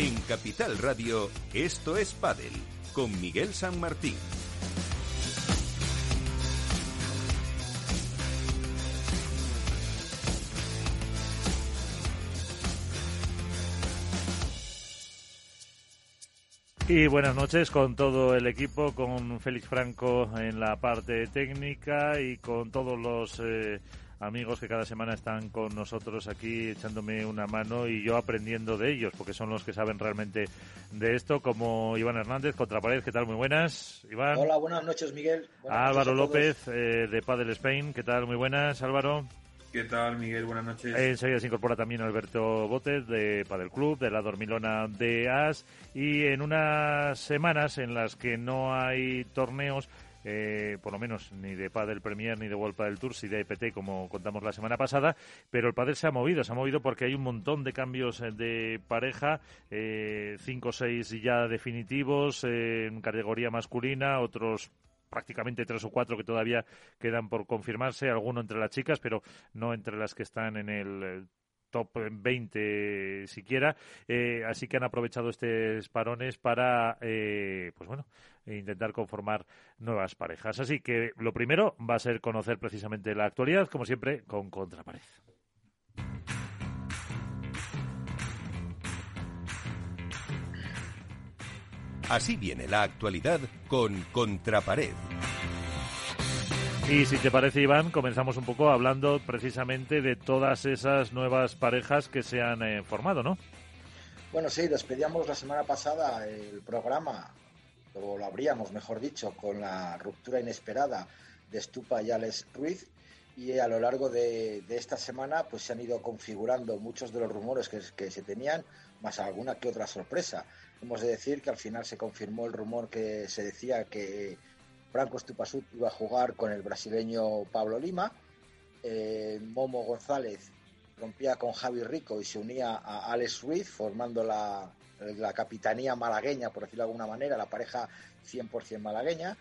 En Capital Radio, esto es Padel, con Miguel San Martín. Y buenas noches con todo el equipo, con Félix Franco en la parte técnica y con todos los eh, amigos que cada semana están con nosotros aquí echándome una mano y yo aprendiendo de ellos, porque son los que saben realmente de esto, como Iván Hernández, Contrapared, ¿qué tal? Muy buenas, Iván. Hola, buenas noches, Miguel. Álvaro López, eh, de Padel Spain, ¿qué tal? Muy buenas, Álvaro. ¿Qué tal, Miguel? Buenas noches. Enseguida se incorpora también Alberto Botes de Padel Club, de la Dormilona de As. Y en unas semanas en las que no hay torneos, eh, por lo menos ni de Padel Premier ni de World Padel Tour, si de EPT como contamos la semana pasada, pero el Padel se ha movido, se ha movido porque hay un montón de cambios eh, de pareja, eh, cinco o seis ya definitivos en categoría masculina, otros prácticamente tres o cuatro que todavía quedan por confirmarse, alguno entre las chicas, pero no entre las que están en el top 20 siquiera. Eh, así que han aprovechado estos parones para, eh, pues bueno, intentar conformar nuevas parejas. Así que lo primero va a ser conocer precisamente la actualidad, como siempre, con Contrapared. Así viene la actualidad con Contrapared. Y si te parece, Iván, comenzamos un poco hablando precisamente de todas esas nuevas parejas que se han eh, formado, ¿no? Bueno, sí, despedíamos la semana pasada el programa, o lo abríamos, mejor dicho, con la ruptura inesperada de Stupa y Alex Ruiz. Y a lo largo de, esta semana pues se han ido configurando muchos de los rumores que, que se tenían, más alguna que otra sorpresa. Hemos de decir que al final se confirmó el rumor que se decía que Franco Stupasut iba a jugar con el brasileño Pablo Lima. Eh, Momo González rompía con Javi Rico y se unía a Alex Ruiz, formando la, capitanía malagueña, por decirlo de alguna manera, la pareja 100% malagueña.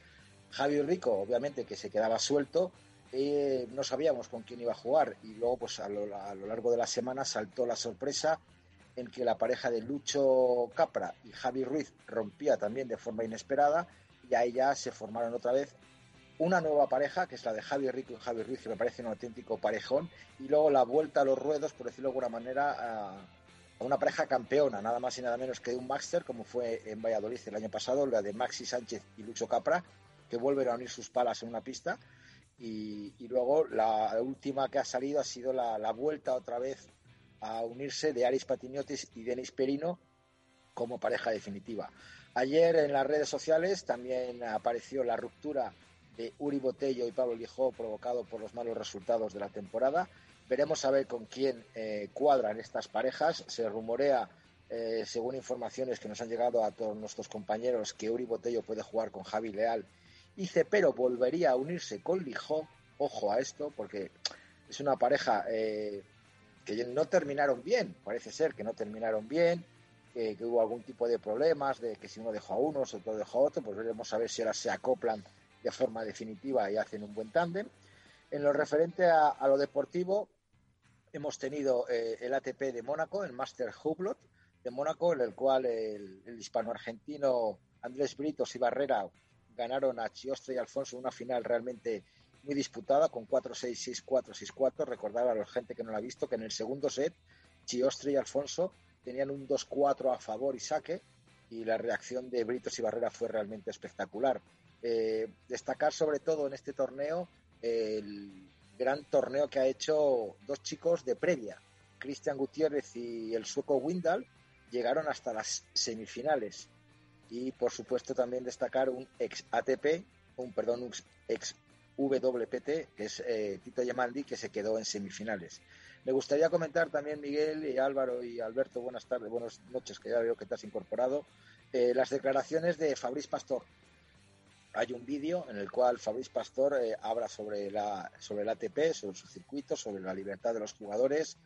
Javi Rico, obviamente, que se quedaba suelto, eh, no sabíamos con quién iba a jugar y luego, pues a lo, a lo largo de la semana saltó la sorpresa en que la pareja de Lucho Capra y Javi Ruiz rompía también de forma inesperada y ahí ya se formaron otra vez una nueva pareja, que es la de Javi Rico y Javi Ruiz, que me parece un auténtico parejón, y luego la vuelta a los ruedos, por decirlo de alguna manera, a, una pareja campeona, nada más y nada menos que un Master, como fue en Valladolid el año pasado, la de Maxi Sánchez y Lucho Capra, que vuelven a unir sus palas en una pista. Y, luego la última que ha salido ha sido la, la vuelta otra vez a unirse de Aris Patiniotis y Denis Perino como pareja definitiva. Ayer en las redes sociales también apareció la ruptura de Uri Botello y Pablo Lijó provocado por los malos resultados de la temporada. Veremos a ver con quién eh, cuadran estas parejas. Se rumorea, eh, según informaciones que nos han llegado a todos nuestros compañeros, que Uri Botello puede jugar con Javi Leal y Cepero volvería a unirse con Lijó. Ojo a esto, porque es una pareja eh, que no terminaron bien, parece ser que no terminaron bien, que, hubo algún tipo de problemas, de que si uno dejó a uno, si otro dejó a otro, pues veremos a ver si ahora se acoplan de forma definitiva y hacen un buen tándem. En lo referente a, lo deportivo, hemos tenido eh, el ATP de Mónaco, el Master Hublot de Mónaco, en el cual el, hispano-argentino Andrés Britos y Barrera ganaron a Chiostre y Alfonso una final realmente muy disputada con 4-6, 6-4, 6-4. Recordar a la gente que no la ha visto que en el segundo set Chiostre y Alfonso tenían un 2-4 a favor y saque y la reacción de Britos y Barrera fue realmente espectacular. Eh, destacar sobre todo en este torneo el gran torneo que ha hecho dos chicos de previa. Cristian Gutiérrez y el sueco Windal llegaron hasta las semifinales. Y por supuesto también destacar un ex ATP, un perdón, un ex WPT, que es eh, Tito Yamandi, que se quedó en semifinales. Me gustaría comentar también, Miguel y Álvaro y Alberto, buenas tardes, buenas noches, que ya veo que te has incorporado, eh, las declaraciones de Fabriz Pastor. Hay un vídeo en el cual Fabriz Pastor eh, habla sobre, la, sobre el ATP, sobre su circuito, sobre la libertad de los jugadores,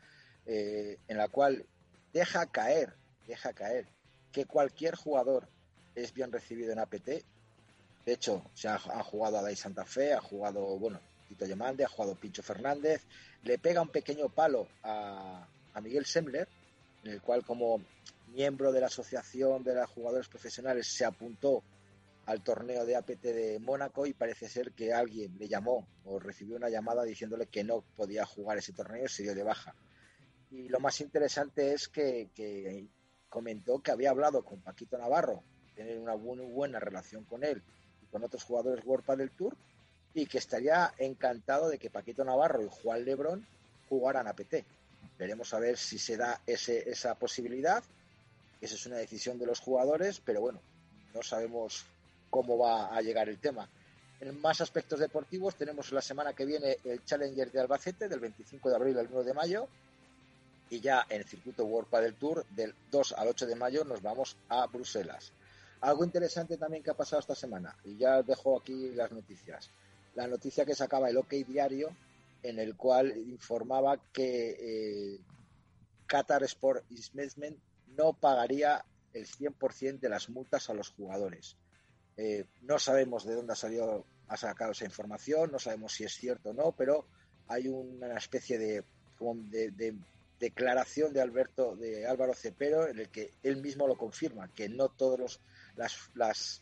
en la cual deja caer, deja caer que cualquier jugador es bien recibido en APT de hecho, se ha, jugado a Dai Santa Fe, ha jugado, bueno, Tito Yamande, ha jugado Pincho Fernández, le pega un pequeño palo a, Miguel Semler, en el cual como miembro de la Asociación de los Jugadores Profesionales se apuntó al torneo de APT de Mónaco y parece ser que alguien le llamó o recibió una llamada diciéndole que no podía jugar ese torneo y se dio de baja. Y lo más interesante es que, comentó que había hablado con Paquito Navarro, tener una muy buena relación con él y con otros jugadores World del Tour y que estaría encantado de que Paquito Navarro y Juan Lebrón jugaran APT. Veremos a ver si se da ese, esa posibilidad. Esa es una decisión de los jugadores, pero bueno, no sabemos cómo va a llegar el tema. En más aspectos deportivos tenemos la semana que viene el Challenger de Albacete del 25 de abril al 1 de mayo y ya en el circuito World del Tour del 2 al 8 de mayo nos vamos a Bruselas. Algo interesante también que ha pasado esta semana y ya dejo aquí las noticias. La noticia que sacaba el OK Diario en el cual informaba que eh, Qatar Sport Investment no pagaría el 100% de las multas a los jugadores. Eh, no sabemos de dónde ha salido, ha sacado esa información, no sabemos si es cierto o no, pero hay una especie de, de, declaración de Alberto, de Álvaro Cepero, en el que él mismo lo confirma, que no todos los las las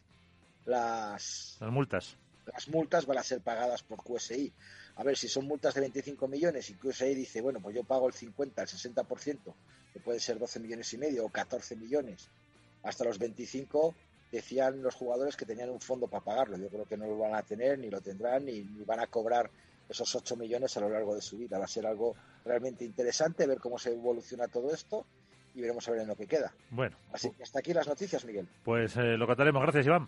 las, las multas las multas van a ser pagadas por QSI. A ver, si son multas de 25 millones y QSI dice, bueno, pues yo pago el 50, el 60%, que puede ser 12 millones y medio o 14 millones, hasta los 25 decían los jugadores que tenían un fondo para pagarlo. Yo creo que no lo van a tener, ni lo tendrán, ni, van a cobrar esos 8 millones a lo largo de su vida. Va a ser algo realmente interesante ver cómo se evoluciona todo esto y veremos a ver en lo que queda. Bueno. Así que hasta aquí las noticias, Miguel. Pues eh, lo contaremos. Gracias, Iván.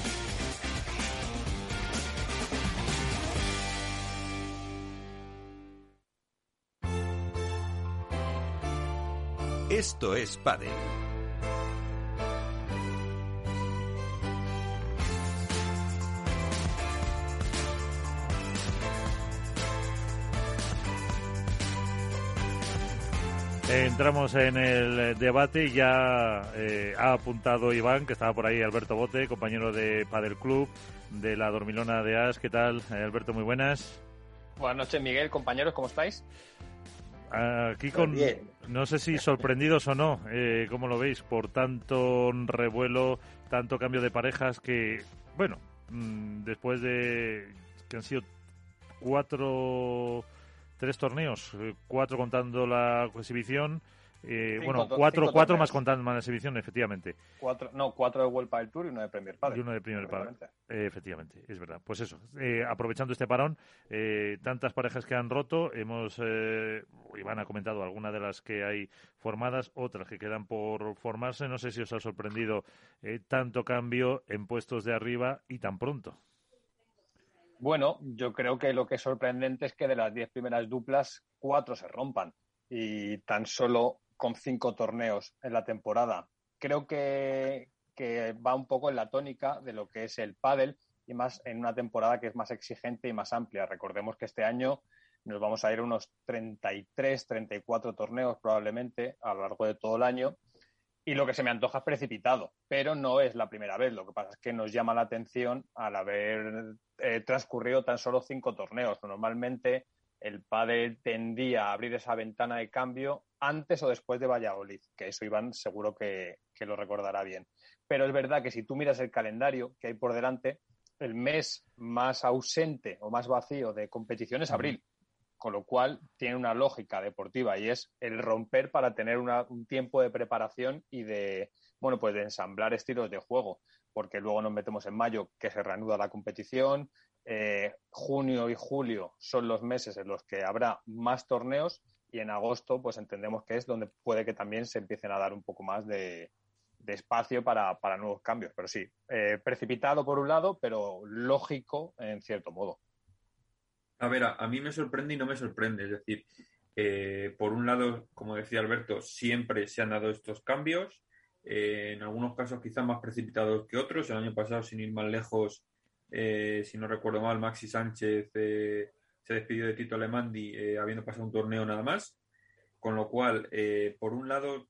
Esto es Padel. Entramos en el debate y ya eh, ha apuntado Iván, que estaba por ahí, Alberto Bote, compañero de Padel Club, de la Dormilona de As. ¿Qué tal, Alberto? Muy buenas. Buenas noches, Miguel, compañeros, ¿cómo estáis? Aquí con, no sé si sorprendidos o no, eh, ¿cómo lo veis? Por tanto revuelo, tanto cambio de parejas que, bueno, mm, después de que han sido cuatro, tres torneos, eh, cuatro contando la exhibición, eh, bueno, cuatro, cuatro más contando más exhibición, efectivamente. Cuatro, no, cuatro de World del Tour y uno de Premier Padel. Y uno de Premier Padel. Eh, efectivamente, es verdad. Pues eso, eh, aprovechando este parón, tantas parejas que han roto, hemos, Iván ha comentado algunas de las que hay formadas, otras que quedan por formarse. No sé si os ha sorprendido tanto cambio en puestos de arriba y tan pronto. Bueno, yo creo que lo que es sorprendente es que de las diez primeras duplas, cuatro se rompan y tan solo con cinco torneos en la temporada. Creo que, va un poco en la tónica de lo que es el pádel y más en una temporada que es más exigente y más amplia. Recordemos que este año nos vamos a ir a unos 33, 34 torneos probablemente a lo largo de todo el año. Y lo que se me antoja es precipitado, pero no es la primera vez. Lo que pasa es que nos llama la atención al haber eh, transcurrido tan solo cinco torneos. Normalmente el padre tendía a abrir esa ventana de cambio antes o después de Valladolid, que eso Iván seguro que, lo recordará bien. Pero es verdad que si tú miras el calendario que hay por delante, el mes más ausente o más vacío de competición es abril, con lo cual tiene una lógica deportiva y es el romper para tener un tiempo de preparación y de, bueno, pues de ensamblar estilos de juego, porque luego nos metemos en mayo que se reanuda la competición, eh, junio y julio son los meses en los que habrá más torneos y en agosto pues entendemos que es donde puede que también se empiecen a dar un poco más de, espacio para, para, nuevos cambios. Pero sí, eh, precipitado por un lado, pero lógico en cierto modo. A ver, a, mí me sorprende y no me sorprende. Es decir, eh, por un lado, como decía Alberto, siempre se han dado estos cambios. En algunos casos quizás más precipitados que otros. El año pasado, sin ir más lejos, si no recuerdo mal, Maxi Sánchez se despidió de Tito Alemandi habiendo pasado un torneo nada más. Con lo cual, por un lado,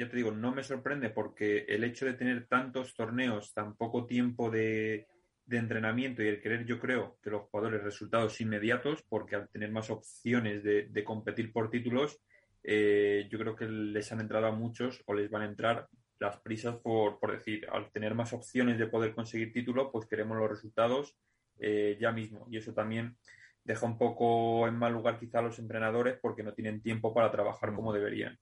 ya te digo, no me sorprende porque el hecho de tener tantos torneos, tan poco tiempo de, entrenamiento y el querer, yo creo, que los jugadores resultados inmediatos, porque al tener más opciones de, competir por títulos, eh, yo creo que les han entrado a muchos o les van a entrar las prisas por, decir, al tener más opciones de poder conseguir título, pues queremos los resultados eh, ya mismo. Y eso también deja un poco en mal lugar quizá a los entrenadores porque no tienen tiempo para trabajar como deberían.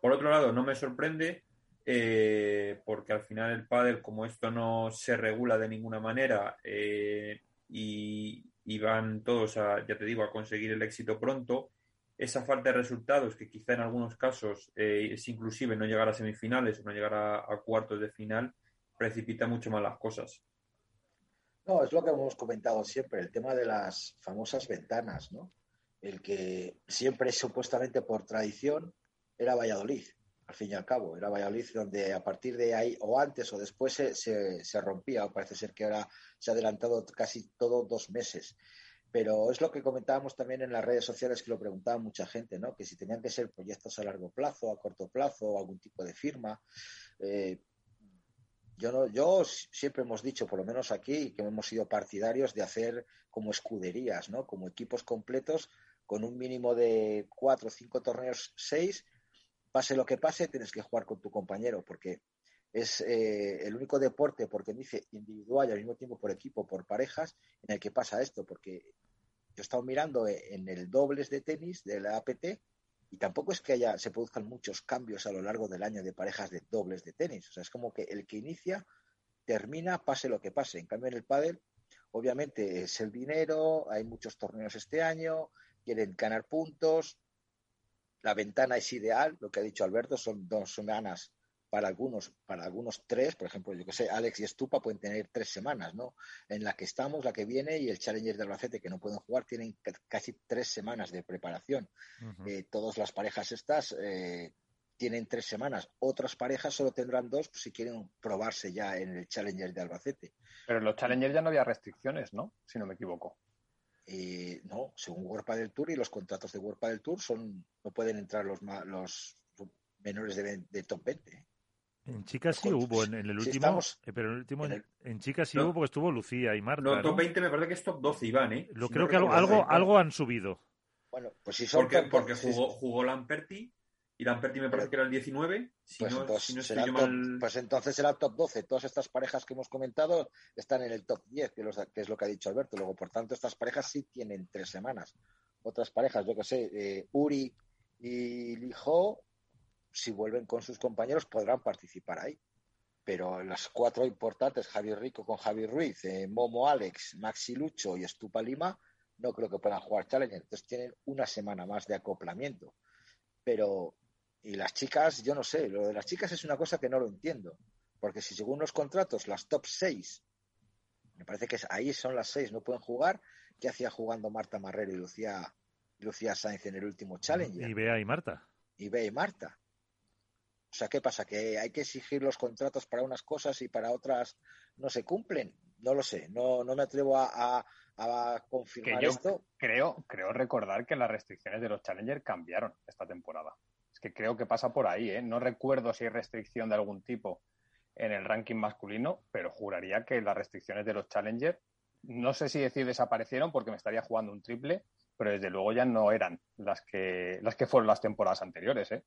Por otro lado, no me sorprende eh, porque al final el pádel, como esto no se regula de ninguna manera eh, y, van todos, a, ya te digo, a conseguir el éxito pronto, esa falta de resultados, que quizá en algunos casos eh, es inclusive no llegar a semifinales o no llegar a, cuartos de final, precipita mucho más las cosas. No, es lo que hemos comentado siempre, el tema de las famosas ventanas, ¿no? El que siempre supuestamente por tradición era Valladolid, al fin y al cabo. Era Valladolid donde a partir de ahí, o antes o después, se, se, rompía. Parece ser que ahora se ha adelantado casi todo dos meses. Pero es lo que comentábamos también en las redes sociales, que lo preguntaba mucha gente, ¿no? Que si tenían que ser proyectos a largo plazo, a corto plazo, o algún tipo de firma. Eh, yo, no, yo siempre hemos dicho, por lo menos aquí, que hemos sido partidarios de hacer como escuderías, ¿no? Como equipos completos con un mínimo de cuatro cinco torneos, seis, pase lo que pase, tienes que jugar con tu compañero, porque es eh, el único deporte, porque dice individual y al mismo tiempo por equipo, por parejas, en el que pasa esto, porque yo he estado mirando en el dobles de tenis de la APT y tampoco es que haya, se produzcan muchos cambios a lo largo del año de parejas de dobles de tenis. O sea, es como que el que inicia termina, pase lo que pase. En cambio, en el pádel, obviamente es el dinero, hay muchos torneos este año, quieren ganar puntos, la ventana es ideal, lo que ha dicho Alberto, son dos semanas para algunos, para algunos tres, por ejemplo, yo que sé, Alex y Estupa pueden tener tres semanas, ¿no? En la que estamos, la que viene, y el Challenger de Albacete, que no pueden jugar, tienen casi tres semanas de preparación. Eh, todas las parejas estas eh, tienen tres semanas. Otras parejas solo tendrán dos si quieren probarse ya en el Challenger de Albacete. Pero en los Challengers ya no había restricciones, ¿no? Si no me equivoco. Eh, no, según World del Tour y los contratos de World del Tour son no pueden entrar los, los menores de, top 20. En chicas sí hubo en, el último, eh, pero en el último en, chicas sí hubo porque estuvo Lucía y Marta. No, top 20 me parece que es top 12 Iván, ¿eh? Lo creo que algo, algo, algo, han subido. Bueno, pues si son porque, porque jugó, jugó Lamperti y Lamperti me parece que era el 19. Si pues, no, entonces, será top, pues entonces será el top 12. Todas estas parejas que hemos comentado están en el top 10, que, es lo que ha dicho Alberto. Luego, por tanto, estas parejas sí tienen tres semanas. Otras parejas, yo que sé, eh, Uri y Lijo, si vuelven con sus compañeros, podrán participar ahí. Pero las cuatro importantes, Javier Rico con Javier Ruiz, eh, Momo Alex, Maxi Lucho y Estupa Lima, no creo que puedan jugar Challenger. Entonces tienen una semana más de acoplamiento. Pero y las chicas, yo no sé, lo de las chicas es una cosa que no lo entiendo. Porque si según los contratos, las top 6, me parece que ahí son las 6, no pueden jugar, ¿qué hacía jugando Marta Marrero y Lucía, Lucía Sáenz en el último Challenger? Y Bea y Marta. Y Bea y Marta. O sea, ¿qué pasa? ¿Que hay que exigir los contratos para unas cosas y para otras no se cumplen? No lo sé, no, no me atrevo a, a, confirmar esto. Creo, creo recordar que las restricciones de los Challenger cambiaron esta temporada que creo que pasa por ahí, ¿eh? No recuerdo si hay restricción de algún tipo en el ranking masculino, pero juraría que las restricciones de los Challenger, no sé si decir desaparecieron porque me estaría jugando un triple, pero desde luego ya no eran las que, las que fueron las temporadas anteriores, ¿eh?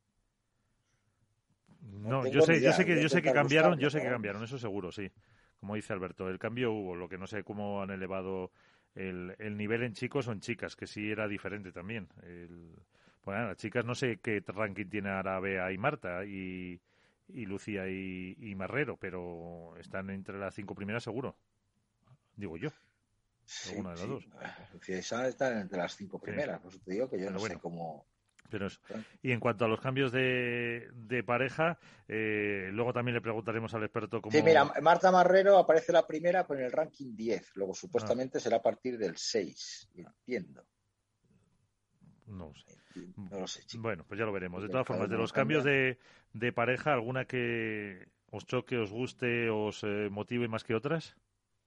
No, yo sé, yo sé que, yo sé que cambiaron, yo sé que cambiaron, eso seguro, sí. Como dice Alberto, el cambio hubo, lo que no sé cómo han elevado el, el nivel en chicos o en chicas, que sí era diferente también. El, bueno, las chicas no sé qué ranking tiene ahora Bea y Marta y, Lucía y, Marrero, pero están entre las cinco primeras seguro. Digo yo. Sí, de las dos. Lucía y Sara están entre las cinco primeras. Por eso te digo que yo no sé cómo. Pero eso. Y en cuanto a los cambios de, de pareja, eh, luego también le preguntaremos al experto cómo... Sí, mira, Marta Marrero aparece la primera con el ranking 10, luego supuestamente será a partir del 6, entiendo. No lo sé. No lo sé, chico. Bueno, pues ya lo veremos. De todas formas, de los cambios de, de pareja, ¿alguna que os choque, os guste, os eh, motive más que otras?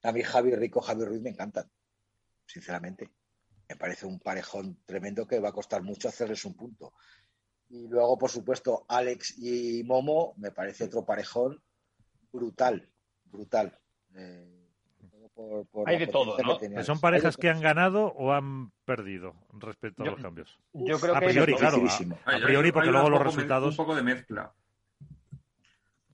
A mí Javi Rico, Javi Ruiz me encantan, sinceramente. Me parece un parejón tremendo que va a costar mucho hacerles un punto. Y luego, por supuesto, Alex y Momo me parece otro parejón brutal, brutal. Eh, por- por Hay de todo, ¿no? que. ¿Son parejas que han ganado o han perdido respecto a Yo- los cambios? Yo creo a que de priori, todo. claro. A, a priori, porque luego los resultados... Un poco de mezcla.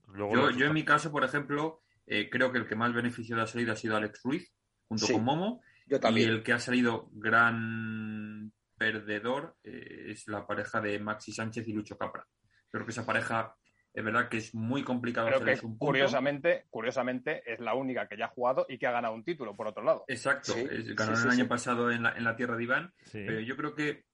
luego Yo, yo en mi caso, por ejemplo, eh, creo que el que más beneficiado ha salido ha sido Alex Ruiz, junto Sí. con Momo. Yo Y también. el que ha salido gran perdedor eh, es la pareja de Maxi Sánchez y Lucho Capra. Creo que esa pareja es verdad que es muy complicado Creo que un punto. curiosamente, curiosamente es la única que ya ha jugado y que ha ganado un título, por otro lado. Exacto, Sí, el año sí. pasado en la, en la tierra de Iván, Sí. pero yo creo que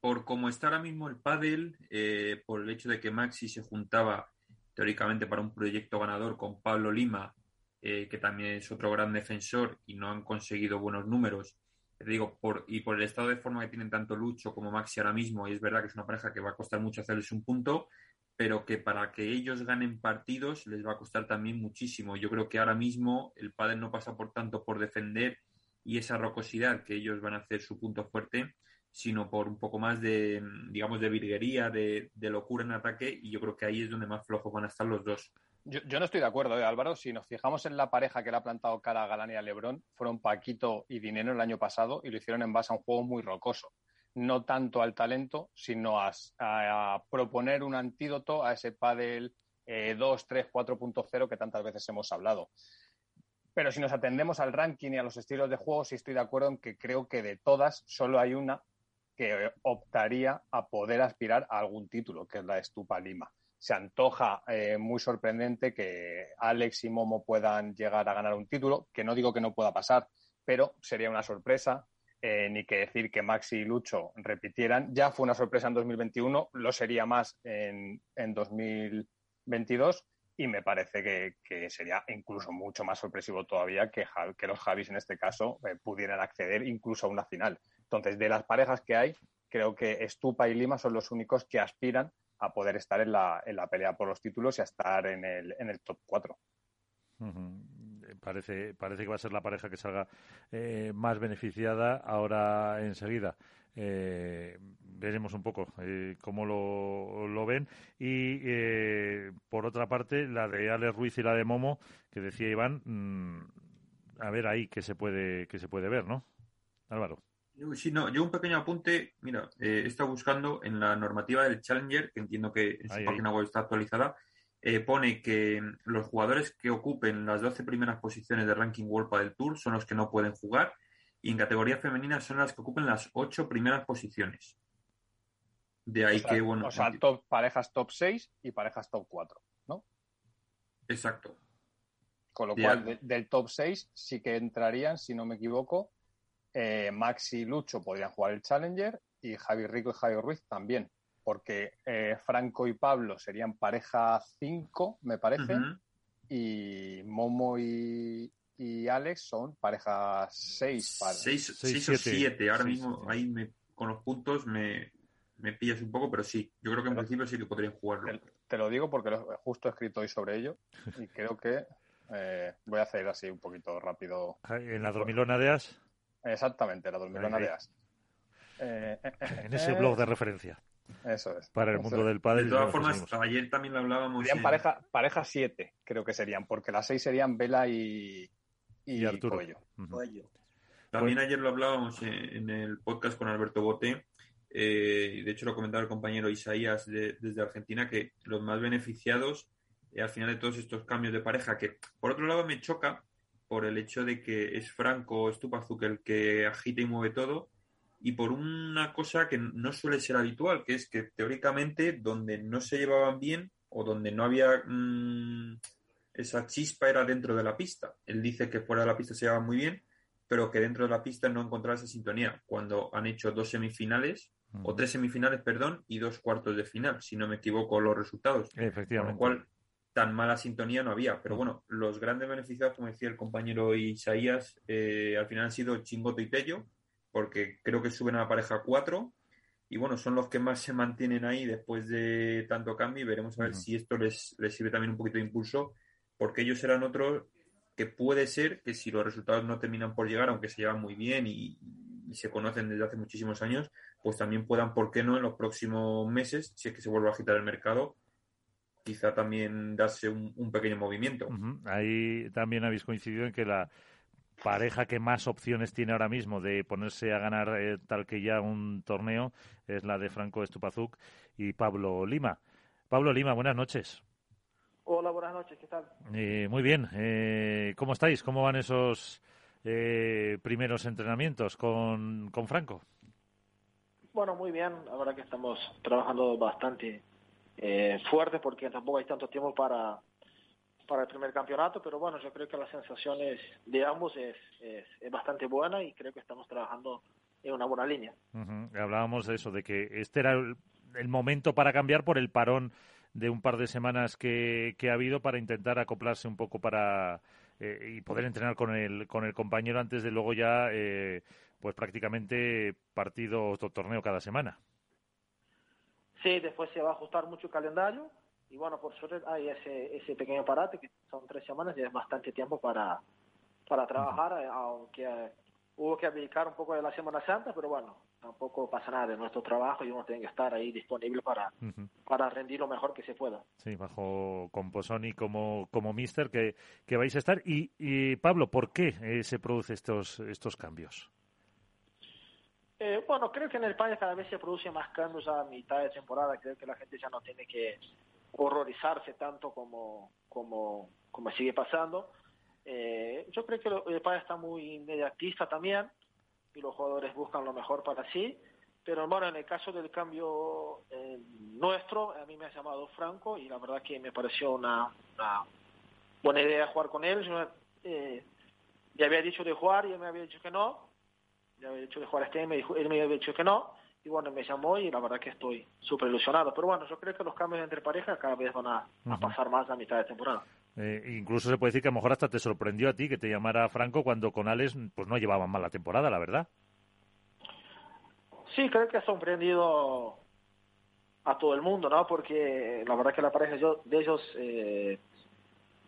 por cómo está ahora mismo el pádel, eh, por el hecho de que Maxi se juntaba teóricamente para un proyecto ganador con Pablo Lima, eh, que también es otro gran defensor y no han conseguido buenos números. Digo, por, y por el estado de forma que tienen tanto Lucho como Maxi ahora mismo, y es verdad que es una pareja que va a costar mucho hacerles un punto, pero que para que ellos ganen partidos les va a costar también muchísimo. Yo creo que ahora mismo el pádel no pasa por tanto por defender y esa rocosidad que ellos van a hacer su punto fuerte, sino por un poco más de, digamos, de virguería, de, de locura en ataque, y yo creo que ahí es donde más flojos van a estar los dos. Yo, no estoy de acuerdo, ¿eh, Álvaro. Si nos fijamos en la pareja que le ha plantado cara a Galán y a Lebrón, fueron Paquito y Dinero el año pasado y lo hicieron en base a un juego muy rocoso. No tanto al talento, sino a, proponer un antídoto a ese pádel eh, 2, 3, 4.0 que tantas veces hemos hablado. Pero si nos atendemos al ranking y a los estilos de juego, sí estoy de acuerdo en que creo que de todas solo hay una que optaría a poder aspirar a algún título, que es la de Stupa Lima se antoja eh, muy sorprendente que Alex y Momo puedan llegar a ganar un título, que no digo que no pueda pasar, pero sería una sorpresa. Eh, ni que decir que Maxi y Lucho repitieran. Ya fue una sorpresa en 2021, lo sería más en, en 2022 y me parece que, que, sería incluso mucho más sorpresivo todavía que, que los Javis en este caso eh, pudieran acceder incluso a una final. Entonces, de las parejas que hay, creo que Estupa y Lima son los únicos que aspiran a poder estar en la, en la pelea por los títulos y a estar en el, en el top 4. Uh -huh. Parece, parece que va a ser la pareja que salga eh, más beneficiada ahora enseguida. Eh, veremos un poco eh, cómo lo, lo, ven. Y eh, por otra parte, la de Alex Ruiz y la de Momo, que decía Iván, mmm, a ver ahí qué se puede, qué se puede ver, ¿no? Álvaro. Sí, no, yo un pequeño apunte. Mira, eh, he estado buscando en la normativa del Challenger, que entiendo que en su ahí, página ahí. web está actualizada, eh, pone que los jugadores que ocupen las 12 primeras posiciones de ranking World del Tour son los que no pueden jugar y en categoría femenina son las que ocupen las 8 primeras posiciones. De ahí o sea, que, bueno. O sea, top, parejas top 6 y parejas top 4, ¿no? Exacto. Con lo de cual, de, del top 6 sí que entrarían, si no me equivoco, eh, Maxi y Lucho podrían jugar el Challenger y Javi Rico y Javi Ruiz también, porque eh, Franco y Pablo serían pareja 5, me parece, uh -huh. y Momo y, y, Alex son pareja 6. 6 o 7, ahora mismo siete. ahí me, con los puntos me, me, pillas un poco, pero sí, yo creo que en pero, principio sí que podrían jugarlo. Te, te, lo digo porque lo, justo he escrito hoy sobre ello y creo que eh, voy a hacer así un poquito rápido. ¿En la dormilona de As? Exactamente, la dormilona de As. Eh, eh, en ese blog de referencia. Eso es. Para el mundo es. del padre. De todas formas, ayer también lo hablábamos. Serían en... pareja, pareja 7, creo que serían, porque las 6 serían Vela y, y, y Arturo. Coello. Uh -huh. También ayer lo hablábamos en, en, el podcast con Alberto Bote. Eh, de hecho, lo comentaba el compañero Isaías de, desde Argentina, que los más beneficiados eh, al final de todos estos cambios de pareja, que por otro lado me choca por el hecho de que es Franco Stupazuk el que agita y mueve todo, y por una cosa que no suele ser habitual, que es que teóricamente donde no se llevaban bien o donde no había mmm, esa chispa era dentro de la pista. Él dice que fuera de la pista se llevaban muy bien, pero que dentro de la pista no encontraba esa sintonía cuando han hecho dos semifinales, o tres semifinales, perdón, y dos cuartos de final, si no me equivoco los resultados. Efectivamente. Con lo cual, tan mala sintonía no había. Pero bueno, los grandes beneficiados, como decía el compañero Isaías, eh, al final han sido Chingoto y Tello, porque creo que suben a la pareja cuatro. Y bueno, son los que más se mantienen ahí después de tanto cambio y veremos a ver si esto les, les sirve también un poquito de impulso, porque ellos eran otros que puede ser que si los resultados no terminan por llegar, aunque se llevan muy bien y, se conocen desde hace muchísimos años, pues también puedan, ¿por qué no?, en los próximos meses, si es que se vuelve a agitar el mercado, quizá también darse un, pequeño movimiento. Ahí también habéis coincidido en que la pareja que más opciones tiene ahora mismo de ponerse a ganar eh, tal que ya un torneo es la de Franco Estupazuk y Pablo Lima. Pablo Lima, buenas noches. Hola, buenas noches, ¿qué tal? Eh, muy bien, eh, ¿cómo estáis? ¿Cómo van esos eh, primeros entrenamientos con, con Franco? Bueno, muy bien, la verdad que estamos trabajando bastante fuerte porque tampoco hay tanto tiempo para, para el primer campeonato, pero bueno, yo creo que las sensaciones de ambos es, es, bastante buena y creo que estamos trabajando en una buena línea. Hablábamos de eso, de que este era el momento para cambiar por el parón de un par de semanas que, ha habido para intentar acoplarse un poco para eh, y poder entrenar con el, con el compañero antes de luego ya, eh, pues prácticamente partido o torneo cada semana. Sí, después se va a ajustar mucho el calendario y bueno, por suerte hay ese, ese pequeño parate que son tres semanas y es bastante tiempo para, para trabajar, aunque hubo que abdicar un poco de la Semana Santa, pero bueno, tampoco pasa nada de nuestro trabajo y uno tiene que estar ahí disponible para, para rendir lo mejor que se pueda. Sí, bajo Composoni como, como mister que, que vais a estar. Y, y Pablo, ¿por qué eh, se producen estos, estos cambios? Eh, bueno, creo que en el país cada vez se producen más cambios a mitad de temporada. Creo que la gente ya no tiene que horrorizarse tanto como, como, como sigue pasando. Eh, yo creo que el país está muy inmediatista también y los jugadores buscan lo mejor para sí. Pero bueno, en el caso del cambio eh, nuestro, a mí me ha llamado Franco y la verdad que me pareció una, buena idea jugar con él. Yo eh, ya había dicho de jugar y él me había dicho que no. Ya había dicho de jugar este, me, dijo, él me había dicho que no. Y bueno, me llamó y la verdad que estoy súper ilusionado. Pero bueno, yo creo que los cambios entre parejas cada vez van a, pasar más a mitad de temporada. Eh, incluso se puede decir que a lo mejor hasta te sorprendió a ti que te llamara Franco cuando con Alex pues no llevaban mal la temporada, la verdad. Sí, creo que ha sorprendido a todo el mundo, ¿no? Porque la verdad que la pareja de ellos, eh,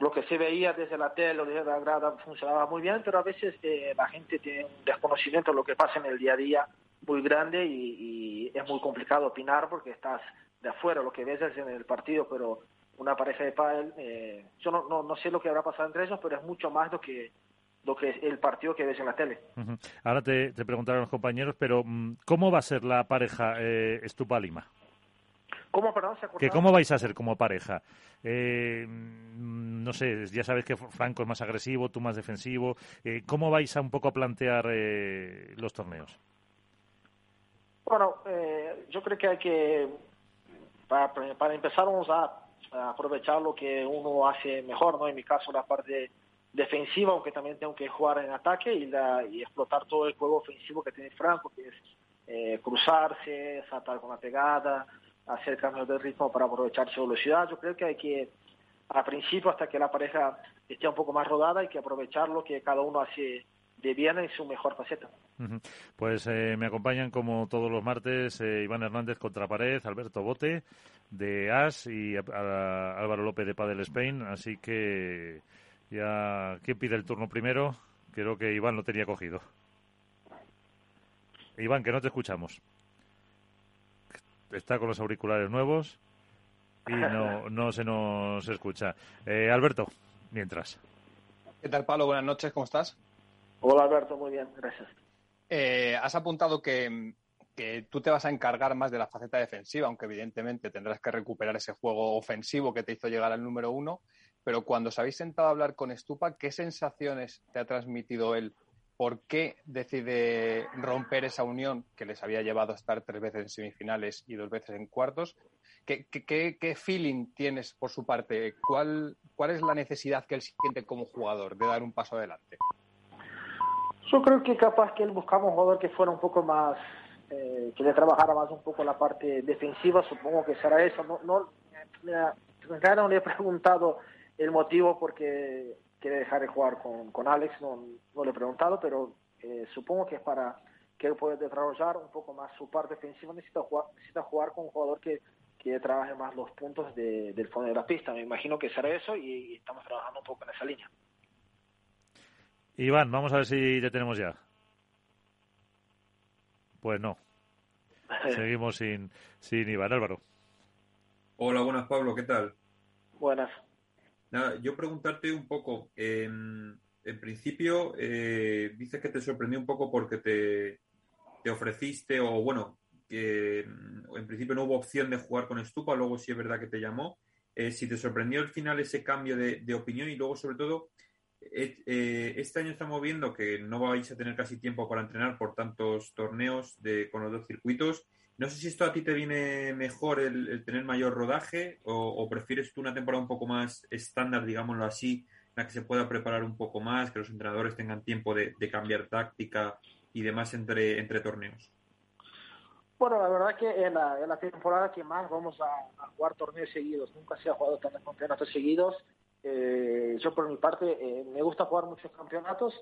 lo que se veía desde la tele o desde la grada funcionaba muy bien, pero a veces eh, la gente tiene un desconocimiento de lo que pasa en el día a día muy grande y, es muy complicado opinar porque estás de afuera, lo que ves es en el partido, pero una pareja de pádel, eh, yo no, no, no, sé lo que habrá pasado entre ellos, pero es mucho más lo que lo que el partido que ves en la tele. Ahora te, te preguntarán los compañeros, pero mm, ¿cómo va a ser la pareja eh, Estupa-Lima? ¿Cómo, perdón, ¿Que ¿Cómo vais a ser como pareja? Eh, mm, no sé, ya sabes que Franco es más agresivo, tú más defensivo. Eh, ¿Cómo vais a un poco a plantear eh, los torneos? Bueno, yo creo que hay que, para, para empezar, vamos a aprovechar lo que uno hace mejor, ¿no? En mi caso la parte defensiva, aunque también tengo que jugar en ataque y, la, y explotar todo el juego ofensivo que tiene Franco, que es eh, cruzarse, saltar con la pegada, hacer cambios de ritmo para aprovechar su velocidad. Yo creo que hay que, al principio, hasta que la pareja esté un poco más rodada, hay que aprovechar lo que cada uno hace de bien en su mejor faceta. Pues eh, me acompañan como todos los martes eh, Iván Hernández contra pared, Alberto Bote de AS y Álvaro López de Padel Spain. Así que ya, ¿quién pide el turno primero? Creo que Iván lo tenía cogido. Iván, que no te escuchamos. Está con los auriculares nuevos y no, no se nos escucha. Eh, Alberto, mientras. ¿Qué tal, Pablo? Buenas noches, ¿cómo estás? Hola Alberto, muy bien, gracias. Eh, has apuntado que, tú te vas a encargar más de la faceta defensiva, aunque evidentemente tendrás que recuperar ese juego ofensivo que te hizo llegar al número uno. Pero cuando os habéis sentado a hablar con Estupa, ¿qué sensaciones te ha transmitido él? ¿Por qué decide romper esa unión que les había llevado a estar tres veces en semifinales y dos veces en cuartos? ¿Qué, qué feeling tienes por su parte? ¿Cuál, ¿Cuál es la necesidad que él siente como jugador de dar un paso adelante? Yo creo que capaz que él buscaba un jugador que fuera un poco más, eh, que le trabajara más un poco la parte defensiva, supongo que será eso. No, no, no le he preguntado el motivo porque quiere dejar de jugar con, con Alex, no, no le he preguntado, pero eh, supongo que es para que él pueda desarrollar un poco más su parte defensiva, necesita jugar, necesita jugar con un jugador que, que trabaje más los puntos de, del fondo de la pista. Me imagino que será eso y, estamos trabajando un poco en esa línea. Iván, vamos a ver si te tenemos ya. Pues no. Seguimos sin, sin Iván. Álvaro. Hola, buenas, Pablo. ¿Qué tal? Buenas. Nada, yo preguntarte un poco. en principio, eh, dices que te sorprendió un poco porque te, te ofreciste, o bueno, que mm, en principio no hubo opción de jugar con Estupa, luego sí es verdad que te llamó. Eh, si te sorprendió al final ese cambio de, opinión y luego, sobre todo, eh, eh, este año estamos viendo que no vais a tener casi tiempo para entrenar por tantos torneos de, con los dos circuitos. No sé si esto a ti te viene mejor el, tener mayor rodaje o, prefieres tú una temporada un poco más estándar, digámoslo así, en la que se pueda preparar un poco más, que los entrenadores tengan tiempo de, de cambiar táctica y demás entre, entre torneos. Bueno, la verdad que en la, la temporada que más vamos a, jugar torneos seguidos, nunca se ha jugado tantos campeonatos seguidos. Eh, yo por mi parte eh, me gusta jugar muchos campeonatos,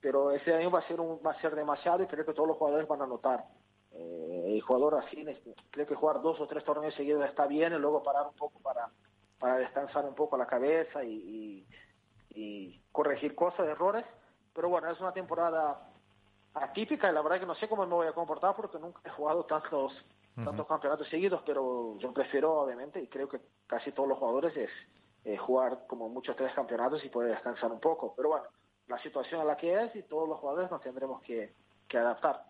pero ese año va a ser un, va a ser demasiado y creo que todos los jugadores van a notar. Eh, el jugador así, creo que jugar dos o tres torneos seguidos está bien y luego parar un poco para, para descansar un poco la cabeza y, y corregir cosas, errores. Pero bueno, es una temporada atípica y la verdad que no sé cómo me voy a comportar porque nunca he jugado tantos tantos campeonatos seguidos, pero yo prefiero obviamente y creo que casi todos los jugadores es eh, jugar como muchos tres campeonatos y poder descansar un poco. Pero bueno, la situación en la que es y todos los jugadores nos tendremos que, adaptar.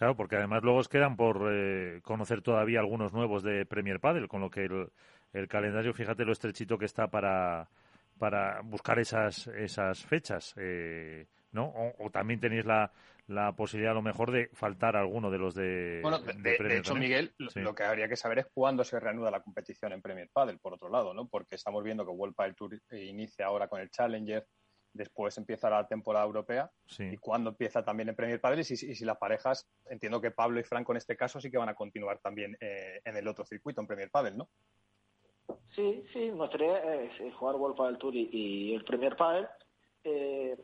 Claro, porque además luego os quedan por eh, conocer todavía algunos nuevos de Premier Padel, con lo que el, el calendario, fíjate lo estrechito que está para, para buscar esas, esas fechas. Eh, ¿no? O, también tenéis la, la posibilidad a lo mejor de faltar alguno de los de. Bueno, de, hecho, Miguel, lo que habría que saber es cuándo se reanuda la competición en Premier Padel, por otro lado, ¿no? Porque estamos viendo que World Padel Tour inicia ahora con el Challenger, después empieza la temporada europea y cuándo empieza también en Premier Padel y si, las parejas, entiendo que Pablo y Franco en este caso sí que van a continuar también eh, en el otro circuito, en Premier Padel, ¿no? Sí, sí, nuestra idea es jugar World Padel Tour y, el Premier Padel. Eh,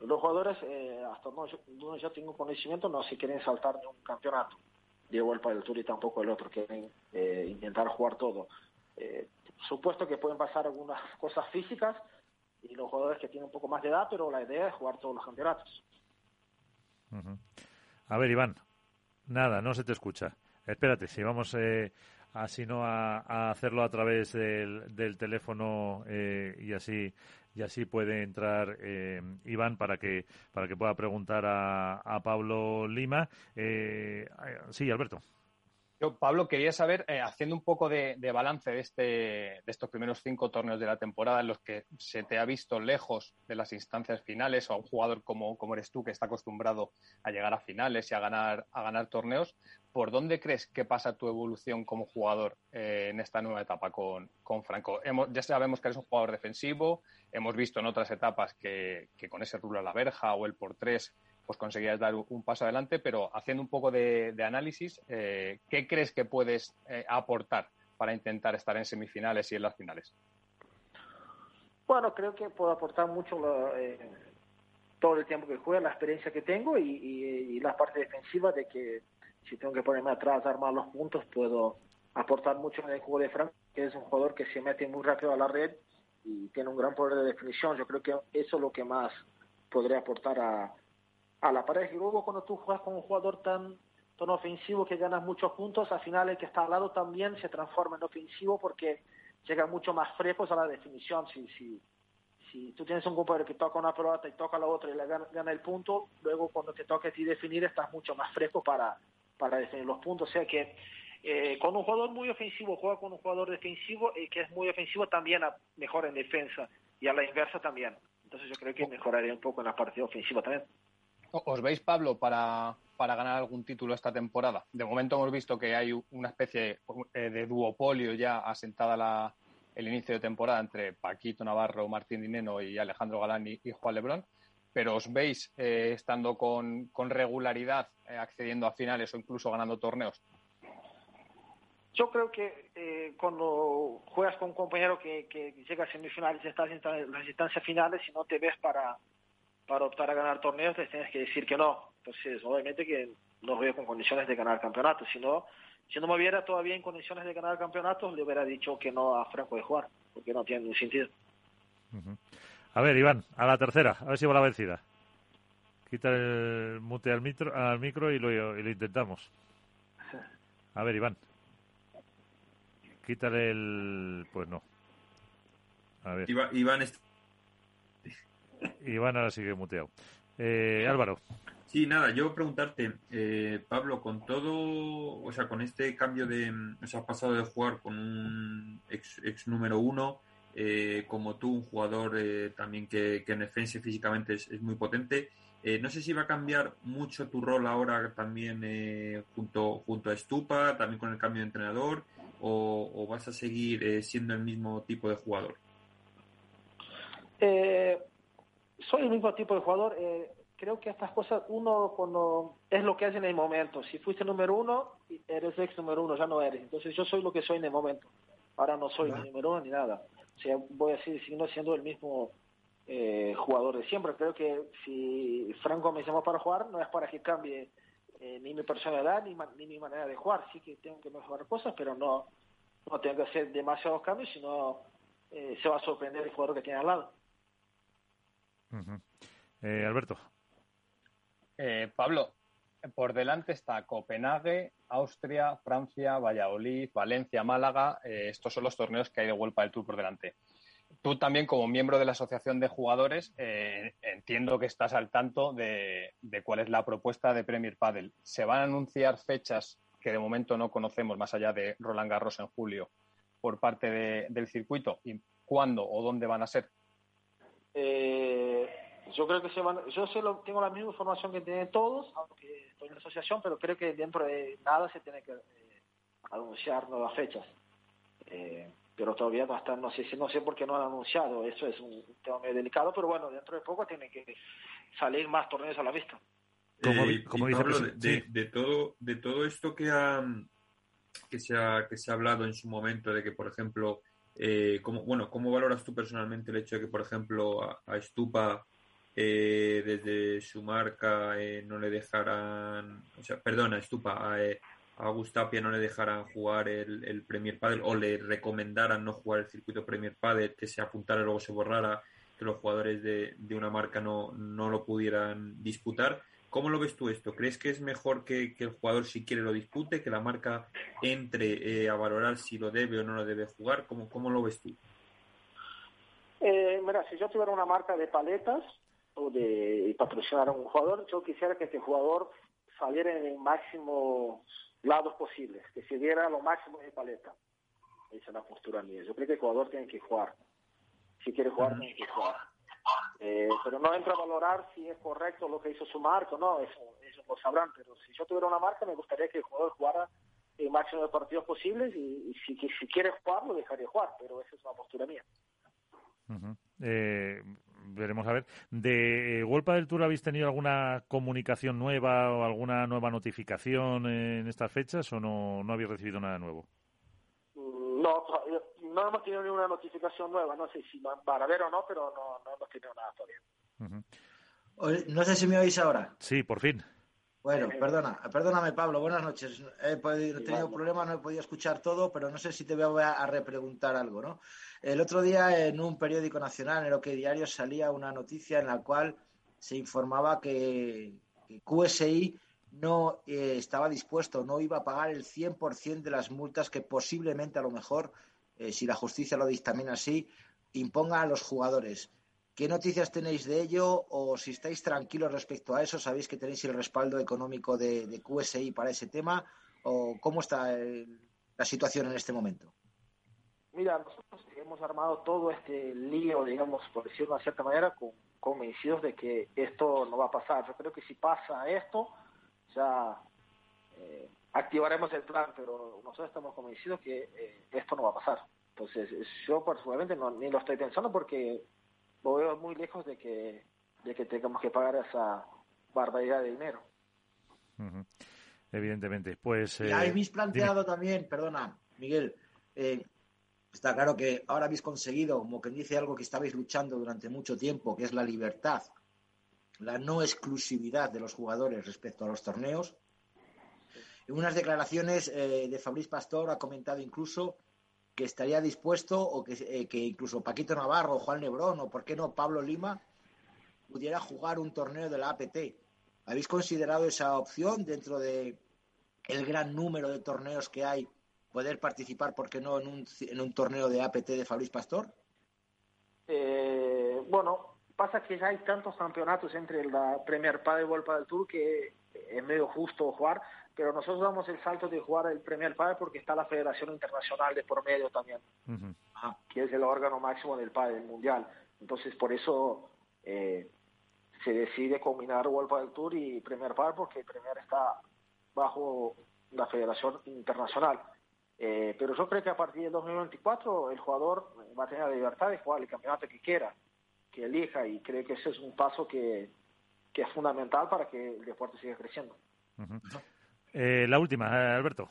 los jugadores, eh, hasta donde yo tengo conocimiento, no se quieren saltar de un campeonato de Vuelta del Tour y tampoco el otro, quieren eh, intentar jugar todo. Eh, supuesto que pueden pasar algunas cosas físicas y los jugadores que tienen un poco más de edad, pero la idea es jugar todos los campeonatos. A ver, Iván, nada, no se te escucha. Espérate, si vamos eh, así no a, hacerlo a través del, del teléfono y así y así puede entrar eh, Iván para que para que pueda preguntar a, Pablo Lima. Eh, sí, Alberto. Yo, Pablo, quería saber, eh, haciendo un poco de, balance de, este, de estos primeros cinco torneos de la temporada en los que se te ha visto lejos de las instancias finales o a un jugador como, como eres tú, que está acostumbrado a llegar a finales y a ganar, a ganar torneos, ¿por dónde crees que pasa tu evolución como jugador eh, en esta nueva etapa con, con Franco? Hemos, ya sabemos que eres un jugador defensivo, hemos visto en otras etapas que, que con ese rule a la verja o el por tres pues conseguías dar un paso adelante, pero haciendo un poco de, análisis, eh, ¿qué crees que puedes eh, aportar para intentar estar en semifinales y en las finales? Bueno, creo que puedo aportar mucho eh, todo el tiempo que juego, la experiencia que tengo y, la parte defensiva de que si tengo que ponerme atrás, armar los puntos, puedo aportar mucho en el juego de Frank, que es un jugador que se mete muy rápido a la red y tiene un gran poder de definición. Yo creo que eso es lo que más podría aportar a, a la pareja. Y luego cuando tú juegas con un jugador tan, tan ofensivo que ganas muchos puntos, al final el que está al lado también se transforma en ofensivo porque llega mucho más frescos a la definición. Si, si, si tú tienes un compañero que toca una pelota y toca la otra y le gana, el punto, luego cuando te toca a ti definir estás mucho más fresco para, para definir los puntos. O sea que eh, con un jugador muy ofensivo juega con un jugador defensivo y que es muy ofensivo también mejora en defensa y a la inversa también. Entonces yo creo que mejoraría un poco en la parte ofensiva también. ¿Os veis, Pablo, para, para ganar algún título esta temporada? De momento hemos visto que hay una especie eh, de duopolio ya asentada el inicio de temporada entre Paquito Navarro, Martín Dineno y Alejandro Galán y, Juan Lebrón. pero os veis eh, estando con, con regularidad, eh, accediendo a finales o incluso ganando torneos. Yo creo que eh, cuando juegas con un compañero que, que llega a semifinales, estás en las instancias finales y no te ves para, para optar a ganar torneos, te tienes que decir que no. Entonces, obviamente que no veo con condiciones de ganar campeonato. Si no, si no me viera todavía en condiciones de ganar campeonato, le hubiera dicho que no a Franco de jugar, porque no tiene ningún sentido. A ver, Iván, a la tercera, a ver si va la vencida. Quita el mute al micro, al micro y, lo, y lo intentamos. A ver, Iván. Quítale el. Pues no. A ver. Iván, Iván, est- Iván ahora sigue muteado. Eh, Álvaro. Sí, nada, yo preguntarte, eh, Pablo, con todo, o sea, con este cambio de, o sea, has pasado de jugar con un ex, ex número uno, eh, como tú, un jugador eh, también que, que en defensa y físicamente es, es muy potente, eh, no sé si va a cambiar mucho tu rol ahora también eh, junto, junto a Stupa, también con el cambio de entrenador, o, o vas a seguir eh, siendo el mismo tipo de jugador. Eh, soy el mismo tipo de jugador. eh, creo que estas cosas, uno cuando es lo que es en el momento. Si fuiste número uno, eres ex número uno, ya no eres. Entonces yo soy lo que soy en el momento. Ahora no soy ni número uno ni nada. O sea, voy a seguir siguiendo siendo el mismo eh, jugador de siempre. Creo que si Franco me llamó para jugar, no es para que cambie eh, ni mi personalidad ni, ma- ni mi manera de jugar. Sí que tengo que mejorar cosas, pero no, no tengo que hacer demasiados cambios, sino eh, se va a sorprender el jugador que tiene al lado. Eh, Alberto. Eh, Pablo, por delante está Copenhague, Austria, Francia, Valladolid, Valencia, Málaga. Eh, estos son los torneos que hay de Vuelta del Tour por delante. Tú también, como miembro de la Asociación de Jugadores, entiendo que estás al tanto de, cuál es la propuesta de Premier Padel. ¿Se van a anunciar fechas que de momento no conocemos, más allá de Roland Garros en julio, por parte de- del circuito? ¿Y cuándo o dónde van a ser? Eh, yo creo que se van, yo solo tengo la misma información que tienen todos, aunque estoy en la asociación, pero creo que dentro de nada se tiene que eh, anunciar nuevas fechas. Eh, pero todavía no están, no sé si no sé por qué no han anunciado, eso es un tema medio delicado, pero bueno, dentro de poco tienen que salir más torneos a la vista. Como Eh, como dice Pablo, de, sí. de todo, de todo esto que ha, que se ha, que se ha hablado en su momento, de que, por ejemplo, eh, cómo, bueno, ¿cómo valoras tú personalmente el hecho de que, por ejemplo, a, a eh, desde su marca eh, no le dejaran, o sea, perdona, Stupa, a, eh, a Gustapia no le dejaran jugar el, el Premier Padel o le recomendaran no jugar el circuito Premier Padel, que se apuntara y luego se borrara, que los jugadores de, de una marca no, no lo pudieran disputar? ¿Cómo lo ves tú esto? ¿Crees que es mejor que, que el jugador si quiere lo dispute, que la marca entre eh, a valorar si lo debe o no lo debe jugar? ¿Cómo, cómo lo ves tú? Eh, mira, si yo tuviera una marca de paletas o de patrocinar a un jugador, yo quisiera que este jugador saliera en el máximo lados posibles, que se diera lo máximo de paleta. Esa es la postura mía. Yo creo que el jugador tiene que jugar. Si quiere jugar, tiene que jugar. Eh, pero no entra a valorar si es correcto lo que hizo su marca o no, eso, eso lo sabrán. Pero si yo tuviera una marca, me gustaría que el jugador jugara el máximo de partidos posibles y, y si, si quiere jugar, lo dejaría jugar. Pero esa es una postura mía. Eh, veremos a ver. ¿De Golpa del Tour habéis tenido alguna comunicación nueva o alguna nueva notificación en estas fechas o no, no habéis recibido nada nuevo? No, hemos tenido ninguna notificación nueva. No sé si van a ver o no, pero no, no hemos tenido nada todavía. No sé si me oís ahora. Sí, por fin. Bueno, perdona, perdóname Pablo, buenas noches. He, podido- he tenido problemas, no he podido escuchar todo, pero no sé si te voy a, a repreguntar algo, ¿no? El otro día en un periódico nacional, en el OK Diario, salía una noticia en la cual se informaba que, que QSI no eh, estaba dispuesto, no iba a pagar el 100% de las multas que posiblemente, a lo mejor, eh, si la justicia lo dictamina así, imponga a los jugadores. ¿Qué noticias tenéis de ello? O si estáis tranquilos respecto a eso, sabéis que tenéis el respaldo económico de, de QSI para ese tema, o cómo está el- la situación en este momento. Mira, nosotros hemos armado todo este lío, digamos, por decirlo de cierta manera, con, convencidos de que esto no va a pasar. Yo creo que si pasa esto, ya eh, activaremos el plan, pero nosotros estamos convencidos que eh, esto no va a pasar. Entonces, yo personalmente no, ni lo estoy pensando porque lo veo muy lejos de que de que tengamos que pagar esa barbaridad de dinero. Evidentemente. Pues. Eh, habéis planteado también, perdona, Miguel, eh, está claro que ahora habéis conseguido, como quien dice, algo que estabais luchando durante mucho tiempo, que es la libertad, la no exclusividad de los jugadores respecto a los torneos. En unas declaraciones eh, de Fabriz Pastor ha comentado incluso que estaría dispuesto o que, eh, que incluso Paquito Navarro, Juan Lebrón o, por qué no, Pablo Lima pudiera jugar un torneo de la APT. ¿Habéis considerado esa opción dentro de el gran número de torneos que hay poder participar, ¿por qué no, en un, en un torneo de APT de Fabriz Pastor? Eh, bueno, pasa que ya hay tantos campeonatos entre la Premier Padel y World Padel Tour que es medio justo jugar, pero nosotros damos el salto de jugar el Premier Padel porque está la Federación Internacional de por medio también, que es el órgano máximo del Padel mundial. Entonces, por eso eh, se decide combinar World Padel Tour y Premier Padel porque el Premier está bajo la Federación Internacional. Eh, pero yo creo que a partir del 2024 el jugador va a tener la libertad de jugar el campeonato que quiera, que elija, y creo que ese es un paso que, que es fundamental para que el deporte siga creciendo. Eh, la última, eh, Alberto.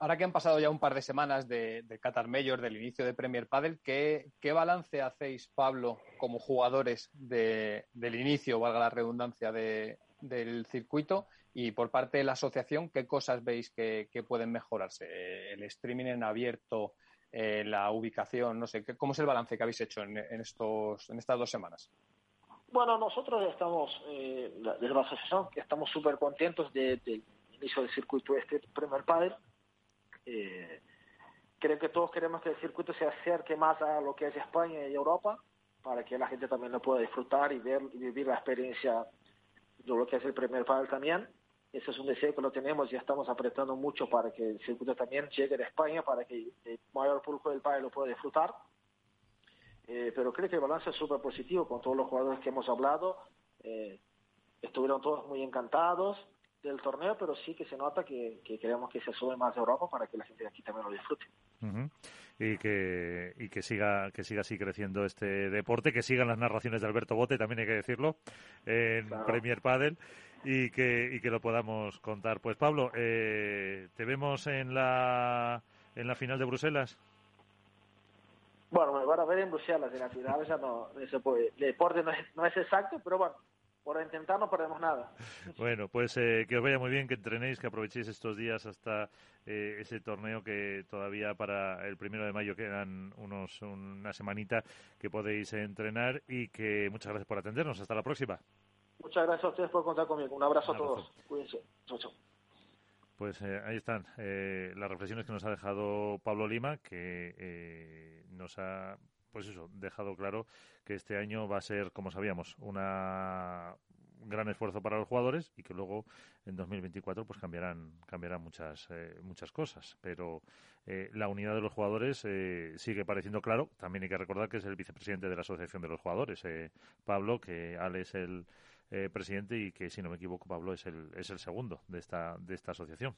Ahora que han pasado ya un par de semanas de, de Qatar Major, del inicio de Premier Padel, ¿qué, ¿qué, balance hacéis, Pablo, como jugadores de, del inicio, valga la redundancia, de, del circuito? Y por parte de la asociación, ¿qué cosas veis que, pueden mejorarse? Eh, el streaming en abierto, eh, la ubicación, no sé, ¿cómo es el balance que habéis hecho en, estos, en estas dos semanas? Bueno, nosotros estamos, eh, desde la asociación, que estamos súper contentos del inicio del circuito este Premier Padel. Eh, creo que todos queremos que el circuito se acerque más a lo que es España y Europa, para que la gente también lo pueda disfrutar y ver y vivir la experiencia de lo que es el Premier Padel también. Ese es un deseo que lo tenemos y estamos apretando mucho para que el circuito también llegue a España, para que el mayor público del país lo pueda disfrutar. Eh, pero creo que el balance es súper positivo con todos los jugadores que hemos hablado. Eh, estuvieron todos muy encantados del torneo, pero sí que se nota que, queremos que se sube más de Europa para que la gente de aquí también lo disfrute. Y que, y que siga que siga así creciendo este deporte, que sigan las narraciones de Alberto Bote, también hay que decirlo, en Premier Padel y que, y que lo podamos contar. Pues Pablo, eh, ¿te vemos en la, en la final de Bruselas? Bueno, me van a ver en Bruselas, en la final ya no, se puede. El deporte no es, no es exacto, pero bueno, por intentar no perdemos nada. Bueno, pues eh, que os vaya muy bien, que entrenéis, que aprovechéis estos días hasta eh, ese torneo que todavía para el primero de mayo quedan unos una semanita que podéis entrenar y que muchas gracias por atendernos. Hasta la próxima. Muchas gracias a ustedes por contar conmigo. Un abrazo, a todos. Cuídense. Pues eh, ahí están las reflexiones que nos ha dejado Pablo Lima, que nos ha, pues eso, dejado claro que este año va a ser, como sabíamos, una un gran esfuerzo para los jugadores y que luego en 2024 pues cambiarán cambiarán muchas muchas cosas pero la unidad de los jugadores sigue pareciendo claro también hay que recordar que es el vicepresidente de la asociación de los jugadores Pablo que Ale es el eh, presidente y que, si no me equivoco, Pablo es el, es el segundo de esta, de esta asociación.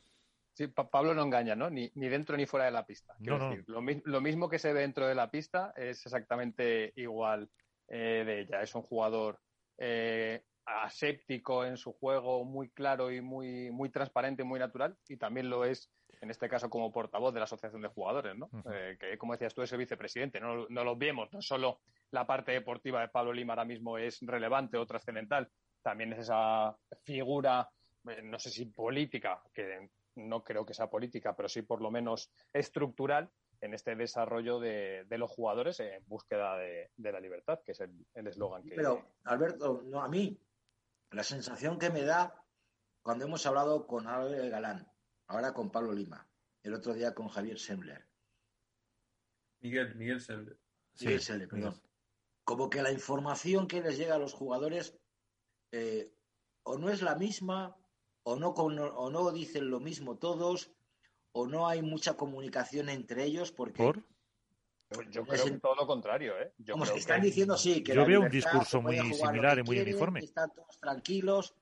Sí, Pablo no engaña, ¿no? Ni, ni, dentro ni fuera de la pista. Decir, lo, lo, mismo que se ve dentro de la pista es exactamente igual eh, de ella. Es un jugador eh, aséptico en su juego, muy claro y muy, muy transparente, muy natural, y también lo es en este caso como portavoz de la Asociación de Jugadores, ¿no? Eh, que como decías tú es el vicepresidente, no, no lo vemos, no solo la parte deportiva de Pablo Lima ahora mismo es relevante o trascendental, también es esa figura, no sé si política, que no creo que sea política, pero sí por lo menos estructural en este desarrollo de, los jugadores en búsqueda de, la libertad, que es el eslogan que... Pero, Alberto, no, a mí, la sensación que me da cuando hemos hablado con Álvaro Galán, ahora con Pablo Lima, el otro día con Javier Sembler. Miguel, Miguel Sembler. Miguel Sembler, perdón. Como que la información que les llega a los jugadores eh, o no es la misma, o no, o no dicen lo mismo todos, o no hay mucha comunicación entre ellos, porque... ¿Por? Yo creo que todo lo contrario, ¿eh? Yo que están diciendo sí, que yo veo un discurso muy similar y muy uniforme. están todos tranquilos,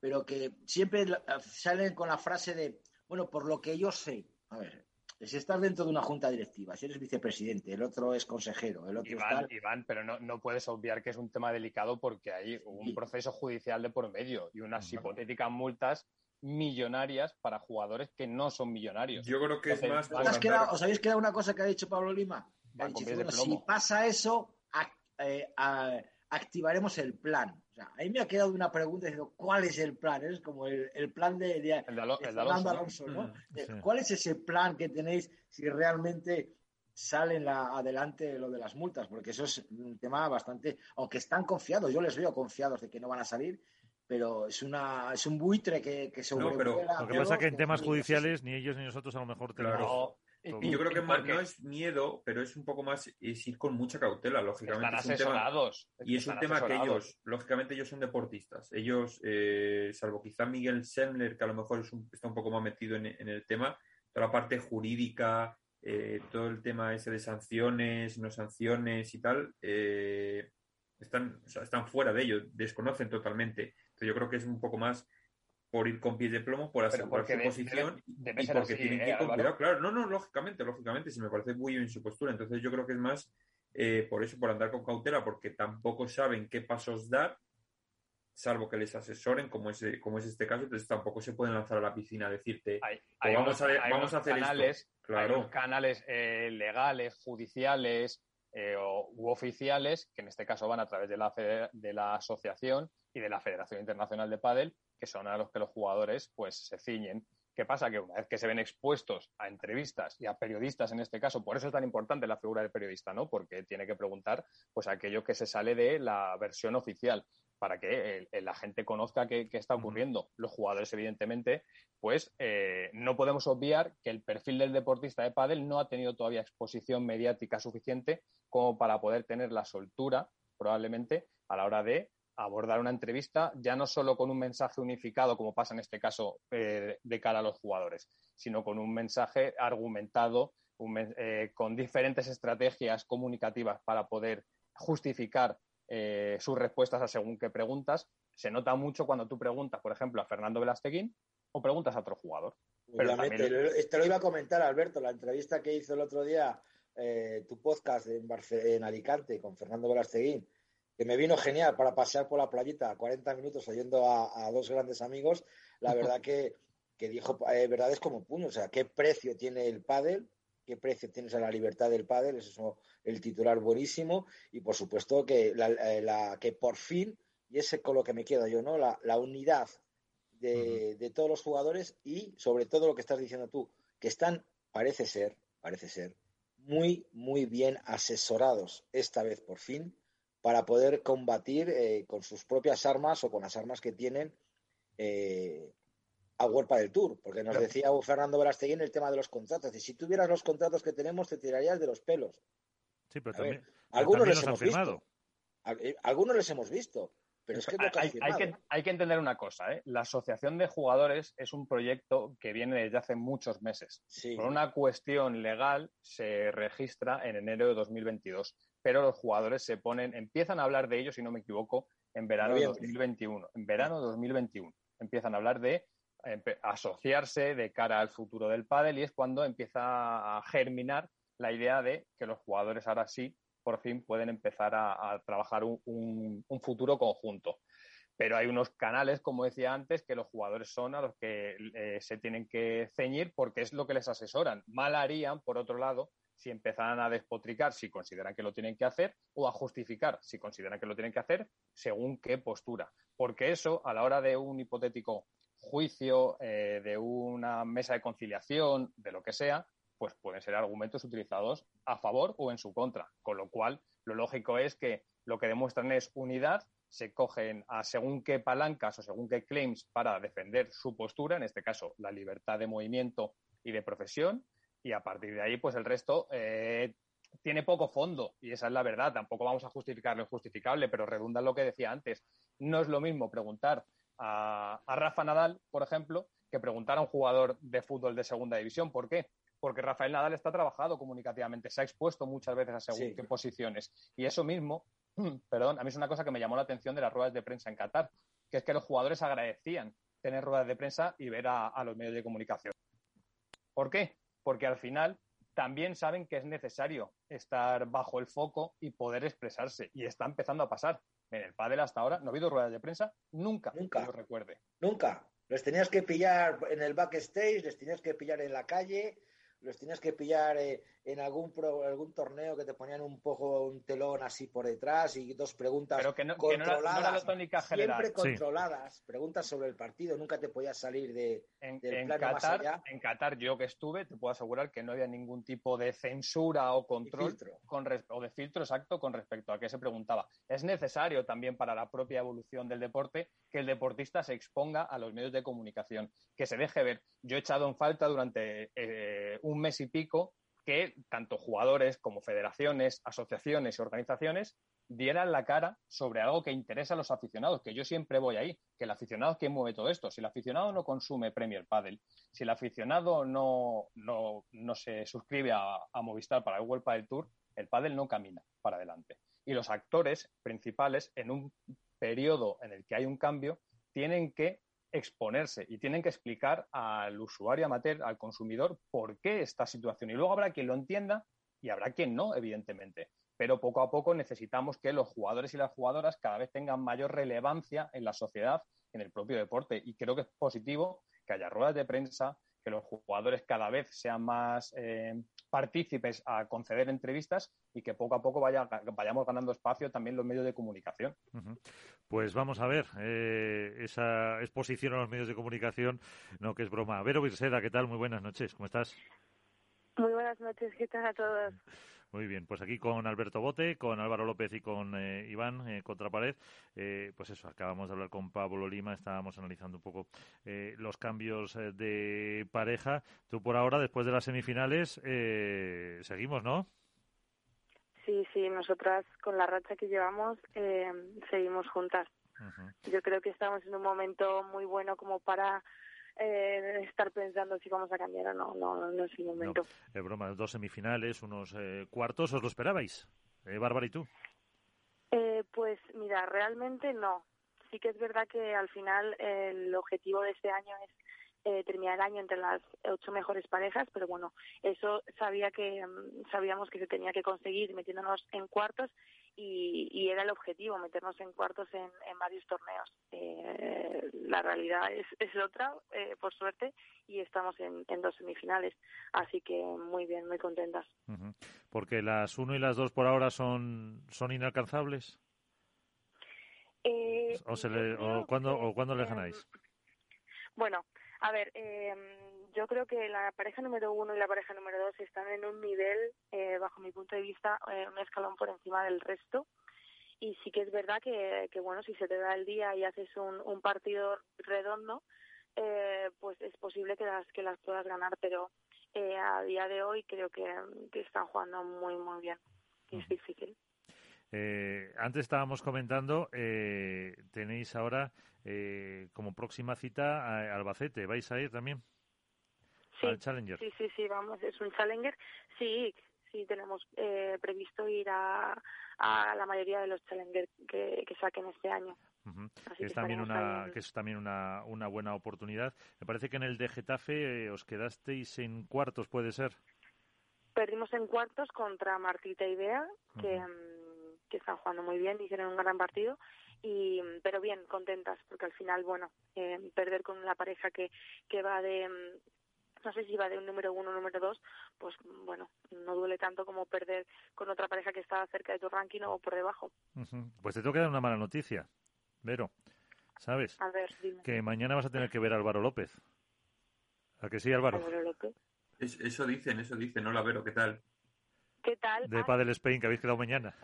pero que siempre salen con la frase de bueno, por lo que yo sé, a ver, Si estás dentro de una junta directiva, si eres vicepresidente, el otro es consejero, el otro Iván, es Iván, pero no, no, puedes obviar que es un tema delicado porque hay un proceso judicial de por medio y unas hipotéticas multas millonarias para jugadores que no son millonarios. Yo creo que es más... ¿Os, habéis quedado una cosa que ha dicho Pablo Lima? si pasa eso, eh, activaremos el plan. O sea, ahí me ha quedado una pregunta diciendo, ¿cuál es el plan? Es como el, plan de, de, Alonso, ¿no? ¿Cuál es ese plan que tenéis si realmente salen la, adelante lo de las multas? Porque eso es un tema bastante, aunque están confiados, yo les veo confiados de que no van a salir, pero es una es un buitre que, que no, pero Lo que pasa es que en temas judiciales ni ellos ni nosotros a lo mejor tenemos... Y yo creo que más, no es miedo, pero es un poco más es ir con mucha cautela, lógicamente. Están asesorados. y es un tema que ellos, lógicamente, ellos son deportistas. Ellos, eh, salvo quizá Miguel Semler, que a lo mejor está un poco más metido en, el tema, toda la parte jurídica, eh, todo el tema ese de sanciones, no sanciones y tal, eh, están, están fuera de ello, desconocen totalmente. Entonces yo creo que es un poco más por ir con pies de plomo, por asegurar su posición y porque tienen que ir con cuidado. Claro, no, no, lógicamente, lógicamente, si me parece muy bien su postura. Entonces yo creo que es más eh, por eso, por andar con cautela, porque tampoco saben qué pasos dar, salvo que les asesoren, como es, como es este caso, entonces tampoco se pueden lanzar a la piscina a decirte, hay, pues vamos, a, vamos a hacer canales, Claro. canales eh, legales, judiciales, eh, u oficiales, que en este caso van a través de la, de la asociación y de la Federación Internacional de Padel, que son a los que los jugadores pues se ciñen. ¿Qué pasa? Que una vez que se ven expuestos a entrevistas y a periodistas en este caso, por eso es tan importante la figura del periodista, ¿no? Porque tiene que preguntar pues aquello que se sale de la versión oficial para que la gente conozca qué, está ocurriendo. Los jugadores, evidentemente, pues eh, no podemos obviar que el perfil del deportista de pádel no ha tenido todavía exposición mediática suficiente como para poder tener la soltura, probablemente, a la hora de abordar una entrevista ya no solo con un mensaje unificado, como pasa en este caso eh, de cara a los jugadores, sino con un mensaje argumentado, eh, con diferentes estrategias comunicativas para poder justificar eh, sus respuestas a según qué preguntas. Se nota mucho cuando tú preguntas, por ejemplo, a Fernando Velasteguín o preguntas a otro jugador. Pero te lo iba a comentar, Alberto, la entrevista que hizo el otro día tu podcast en, en Alicante con Fernando Velasteguín que me vino genial para pasear por la playita 40 minutos oyendo a, dos grandes amigos, la verdad que, dijo eh, verdades como puño, o sea, qué precio tiene el pádel, qué precio tienes a la libertad del pádel, eso es el titular buenísimo, y por supuesto que, eh, la, que por fin, y ese con lo que me quedo yo, ¿no? La, unidad de, de, todos los jugadores y sobre todo lo que estás diciendo tú, que están, parece ser, parece ser, muy, muy bien asesorados esta vez por fin para poder combatir eh, con sus propias armas o con las armas que tienen eh, a Huerpa del Tour, porque nos decía Fernando en el tema de los contratos. Y si tuvieras los contratos que tenemos, te tirarías de los pelos. Sí, pero también, algunos les hemos visto. Eh, algunos les hemos visto. Pero es que, hay, que, hay, que, entender una cosa, la asociación de jugadores es un proyecto que viene desde hace muchos meses. Por una cuestión legal se registra en enero de 2022 pero los jugadores se ponen, empiezan a hablar de ello, si no me equivoco, en verano de 2021. En verano de 2021 empiezan a hablar de asociarse de cara al futuro del pádel y es cuando empieza a germinar la idea de que los jugadores ahora sí, por fin, pueden empezar a, trabajar un, futuro conjunto pero hay unos canales, como decía antes, que los jugadores son a los que eh, se tienen que ceñir porque es lo que les asesoran. Mal harían, por otro lado, si empezaran a despotricar si consideran que lo tienen que hacer o a justificar si consideran que lo tienen que hacer según qué postura. Porque eso, a la hora de un hipotético juicio, eh, de una mesa de conciliación, de lo que sea, pues pueden ser argumentos utilizados a favor o en su contra. Con lo cual, lo lógico es que lo que demuestran es unidad, se cogen a según qué palancas o según qué claims para defender su postura, en este caso la libertad de movimiento y de profesión, y a partir de ahí, pues el resto eh, tiene poco fondo y esa es la verdad. Tampoco vamos a justificar lo injustificable, pero redunda en lo que decía antes. No es lo mismo preguntar a, Rafa Nadal, por ejemplo, que preguntar a un jugador de fútbol de segunda división. ¿Por qué? Porque Rafael Nadal está trabajado comunicativamente, se ha expuesto muchas veces a según qué posiciones. Y eso mismo, perdón, a mí es una cosa que me llamó la atención de las ruedas de prensa en Qatar, que es que los jugadores agradecían tener ruedas de prensa y ver a los medios de comunicación. ¿Por qué? Porque al final también saben que es necesario estar bajo el foco y poder expresarse. Y está empezando a pasar. En el pádel hasta ahora no ha habido ruedas de prensa nunca, nunca, que yo recuerde. Nunca. Les tenías que pillar en el backstage, les tenías que pillar en la calle, los tienes que pillar eh, en algún algún torneo que te ponían un poco un telón así por detrás y dos preguntas Pero que no, controladas, siempre controladas, preguntas sobre el partido, nunca te podías salir de, en, del plano más allá. En Qatar, yo que estuve, te puedo asegurar que no había ningún tipo de censura o control con o de filtro exacto con respecto a qué se preguntaba. Es necesario también para la propia evolución del deporte que el deportista se exponga a los medios de comunicación, que se deje ver. Yo he echado en falta durante eh, un mes y pico que tanto jugadores como federaciones, asociaciones y organizaciones dieran la cara sobre algo que interesa a los aficionados, que yo siempre voy ahí, que el aficionado es quien mueve todo esto. Si el aficionado no consume Premier Padel, si el aficionado no, no, se suscribe a, a, Movistar para el World Padel Tour, el Padel no camina para adelante. Y los actores principales, en un periodo en el que hay un cambio, tienen que exponerse y tienen que explicar al usuario amateur, al consumidor, por qué esta situación. Y luego habrá quien lo entienda y habrá quien no, evidentemente. Pero poco a poco necesitamos que los jugadores y las jugadoras cada vez tengan mayor relevancia en la sociedad, en el propio deporte. Y creo que es positivo que haya ruedas de prensa, que los jugadores cada vez sean más eh, partícipes a conceder entrevistas y que poco a poco vaya, vayamos ganando espacio también los medios de comunicación. Pues vamos a ver eh, esa exposición a los medios de comunicación, no que es broma. Vero Virseda, ¿qué tal? Muy buenas noches, ¿cómo estás? Muy buenas noches, ¿qué tal a todos? Muy bien, pues aquí con Alberto Bote, con Álvaro López y con eh, Iván eh, Contrapared, eh, pues eso, acabamos de hablar con Pablo Lima, estábamos analizando un poco eh, los cambios de pareja. Tú por ahora, después de las semifinales, seguimos, ¿no? Sí, sí, nosotras con la racha que llevamos seguimos juntas. Yo creo que estamos en un momento muy bueno como para eh, estar pensando si vamos a cambiar o no, no, no es el momento. No, broma, dos semifinales, unos eh, cuartos, ¿os lo esperabais? Eh, Bárbara, ¿y tú? Eh, pues mira, realmente no. Sí que es verdad que al final el objetivo de este año es eh, terminar el año entre las ocho mejores parejas, pero bueno, eso sabía que mm, sabíamos que se tenía que conseguir metiéndonos en cuartos y, era el objetivo, meternos en cuartos en, varios torneos. Eh, la realidad es, es otra, eh, por suerte, y estamos en, dos semifinales, así que muy bien, muy contentas. Porque las uno y las dos por ahora son, son inalcanzables. Eh, o, se le, o, ¿cuándo, ¿O cuándo le ganáis? Bueno, a ver, eh, yo creo que la pareja número uno y la pareja número dos están en un nivel, eh, bajo mi punto de vista, eh, un escalón por encima del resto. Y sí que es verdad que, que bueno, si se te da el día y haces un, un partido redondo, eh, pues es posible que las que las puedas ganar, pero eh, a día de hoy creo que, que están jugando muy, muy bien. Es difícil. Eh, antes estábamos comentando, eh, tenéis ahora eh, como próxima cita a Albacete. ¿Vais a ir también? Sí, al Challenger. Sí, sí, sí, vamos, es un Challenger. Sí, sí, tenemos eh, previsto ir a, a la mayoría de los Challenger que, que saquen este año. es también una, que es también una, una buena oportunidad. Me parece que en el de Getafe eh, os quedasteis en cuartos, ¿puede ser? Perdimos en cuartos contra Martita y Bea, que, que están jugando muy bien, hicieron un gran partido, y pero bien, contentas, porque al final, bueno, eh, perder con la pareja que, que va de, mm, no sé si va de un número uno o número dos, pues bueno, no duele tanto como perder con otra pareja que está cerca de tu ranking o por debajo. Pues te tengo que dar una mala noticia, Vero. ¿Sabes? A ver, Que mañana vas a tener que ver a Álvaro López. ¿A que sí, Álvaro? Álvaro López. eso dicen, eso dicen. Hola, Vero, ¿qué tal? ¿Qué tal? De Padel Spain, que habéis quedado mañana.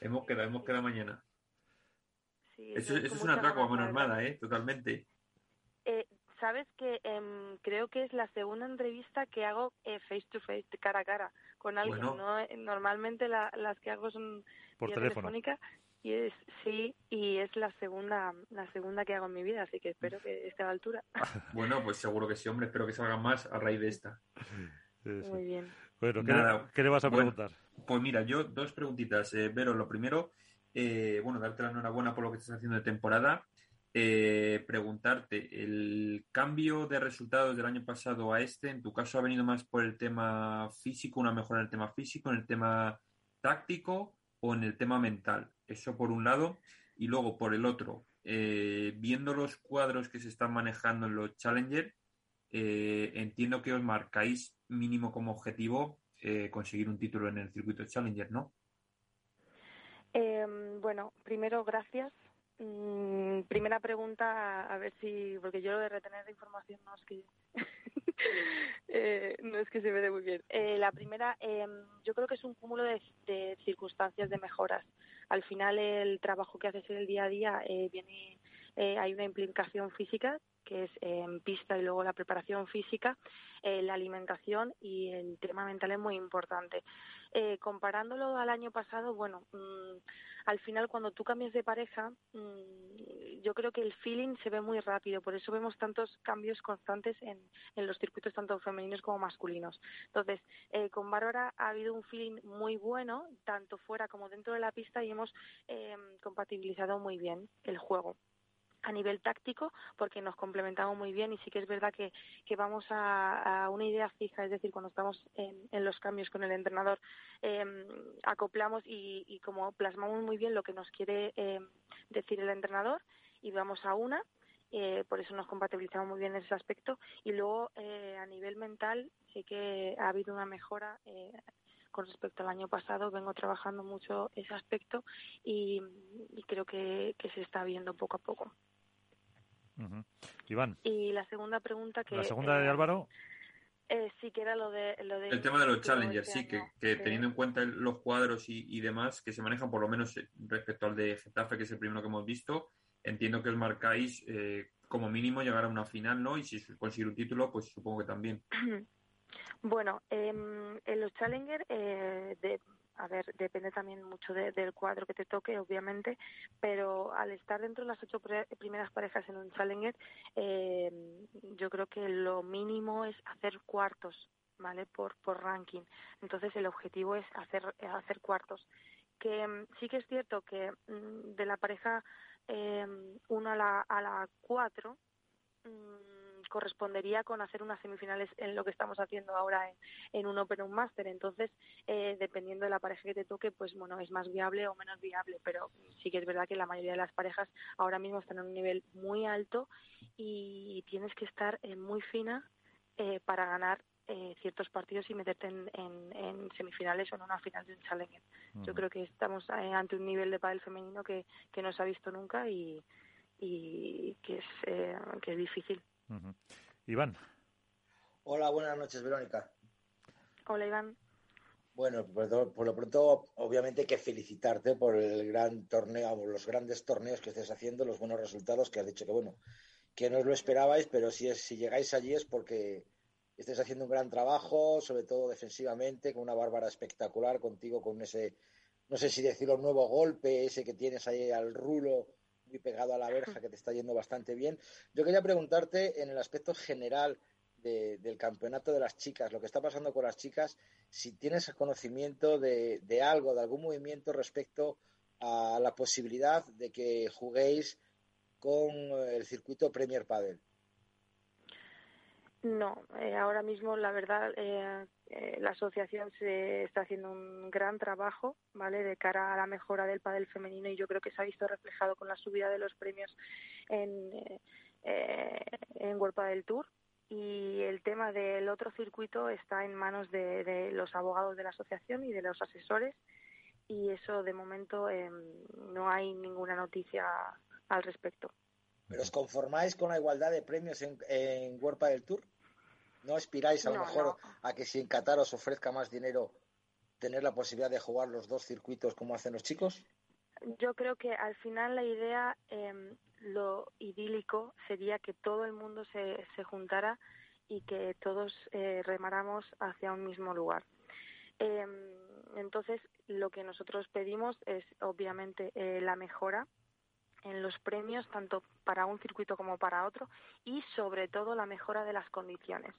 Hemos quedado, hemos quedado mañana. eso, es una atraco a mano armada, ¿eh? Totalmente. Eh, Sabes que em, creo que es la segunda entrevista que hago eh, face to face, cara a cara, con alguien. ¿no? Eh, normalmente las que hago son por teléfono. y es sí y es la segunda la segunda que hago en mi vida, así que espero que esté a la altura. bueno, pues seguro que sí, hombre. Espero que salgan más a raíz de esta. Muy bien. Bueno, ¿qué, le, vas a preguntar? pues mira, yo dos preguntitas. Eh, Vero, lo primero, eh, bueno, darte la enhorabuena por lo que estás haciendo de temporada. Eh, preguntarte, ¿el cambio de resultados del año pasado a este, en tu caso, ha venido más por el tema físico, una mejora en el tema físico, en el tema táctico o en el tema mental? Eso por un lado. Y luego, por el otro, eh, viendo los cuadros que se están manejando en los Challenger, eh, entiendo que os marcáis mínimo como objetivo conseguir un título en el circuito Challenger, ¿no? Em, bueno, primero, gracias Mm, primera pregunta, a ver si, porque yo lo de retener información no es que eh, no es que se me muy bien. Eh, la primera, eh, yo creo que es un cúmulo de, de, circunstancias de mejoras. Al final, el trabajo que haces en el día a día eh, viene, eh, hay una implicación física que es en pista y luego la preparación física, eh, la alimentación y el tema mental es muy importante. Eh, comparándolo al año pasado, bueno, mmm, al final cuando tú cambias de pareja, mmm, yo creo que el feeling se ve muy rápido, por eso vemos tantos cambios constantes en, en los circuitos tanto femeninos como masculinos. Entonces, eh, con Bárbara ha habido un feeling muy bueno, tanto fuera como dentro de la pista, y hemos eh, compatibilizado muy bien el juego a nivel táctico porque nos complementamos muy bien y sí que es verdad que, que vamos a, a, una idea fija, es decir, cuando estamos en, en los cambios con el entrenador, eh, acoplamos y, y, como plasmamos muy bien lo que nos quiere eh, decir el entrenador y vamos a una. Eh, por eso nos compatibilizamos muy bien en ese aspecto y luego eh, a nivel mental sí que ha habido una mejora eh, con respecto al año pasado. Vengo trabajando mucho ese aspecto y, y creo que, que, se está viendo poco a poco. Uh -huh. Iván. Y la segunda pregunta que... La segunda de eh, Álvaro. Eh, sí, que era lo de... Lo de el tema de los challengers, sí, que, que sí. teniendo en cuenta los cuadros y, y, demás que se manejan, por lo menos eh, respecto al de Getafe, que es el primero que hemos visto, entiendo que os marcáis eh, como mínimo llegar a una final, ¿no? Y si conseguir un título, pues supongo que también. Bueno, eh, en los Challenger, eh, de, a ver, depende también mucho de, del cuadro que te toque, obviamente, pero al estar dentro de las ocho primeras parejas en un Challenger, eh, yo creo que lo mínimo es hacer cuartos, ¿vale? Por, por ranking. Entonces el objetivo es hacer, hacer cuartos. Que mm, sí que es cierto que mm, de la pareja eh, 1 a la, a la 4, correspondería con hacer unas semifinales en lo que estamos haciendo ahora en, en un Open o un Master. Entonces, eh, dependiendo de la pareja que te toque, pues bueno, es más viable o menos viable, pero sí que es verdad que la mayoría de las parejas ahora mismo están en un nivel muy alto y tienes que estar eh, muy fina eh, para ganar eh, ciertos partidos y meterte en, en, en, semifinales o en una final de un Challenger. Uh -huh. Yo creo que estamos eh, ante un nivel de pádel femenino que, que no se ha visto nunca y, y que es, eh, que es difícil. Uh -huh. Iván. Hola, buenas noches, Verónica. Hola, Iván. Bueno, por, por lo pronto, obviamente hay que felicitarte por el gran torneo, por los grandes torneos que estés haciendo, los buenos resultados que has dicho que, bueno, que no os lo esperabais, pero si, es, si llegáis allí es porque estés haciendo un gran trabajo, sobre todo defensivamente, con una Bárbara espectacular, contigo con ese, no sé si decirlo, nuevo golpe, ese que tienes ahí al rulo, pegado a la verja, que te está yendo bastante bien. Yo quería preguntarte en el aspecto general de, del campeonato de las chicas, lo que está pasando con las chicas, si tienes conocimiento de, algo, de algún movimiento respecto a la posibilidad de que juguéis con el circuito Premier Padel. No, eh, ahora mismo la verdad eh, eh, la asociación se está haciendo un gran trabajo, ¿vale? De cara a la mejora del pádel femenino y yo creo que se ha visto reflejado con la subida de los premios en eh, en World Padel Tour y el tema del otro circuito está en manos de, los abogados de la asociación y de los asesores y eso de momento eh, no hay ninguna noticia al respecto. ¿Pero os conformáis con la igualdad de premios en, en World Padel Tour? ¿No aspiráis a lo no, mejor no. a que si en Qatar os ofrezca más dinero tener la posibilidad de jugar los dos circuitos como hacen los chicos? Yo creo que al final la idea, eh, lo idílico sería que todo el mundo se, se juntara y que todos eh, remáramos hacia un mismo lugar. Eh, entonces, lo que nosotros pedimos es obviamente eh, la mejora en los premios, tanto para un circuito como para otro, y sobre todo la mejora de las condiciones.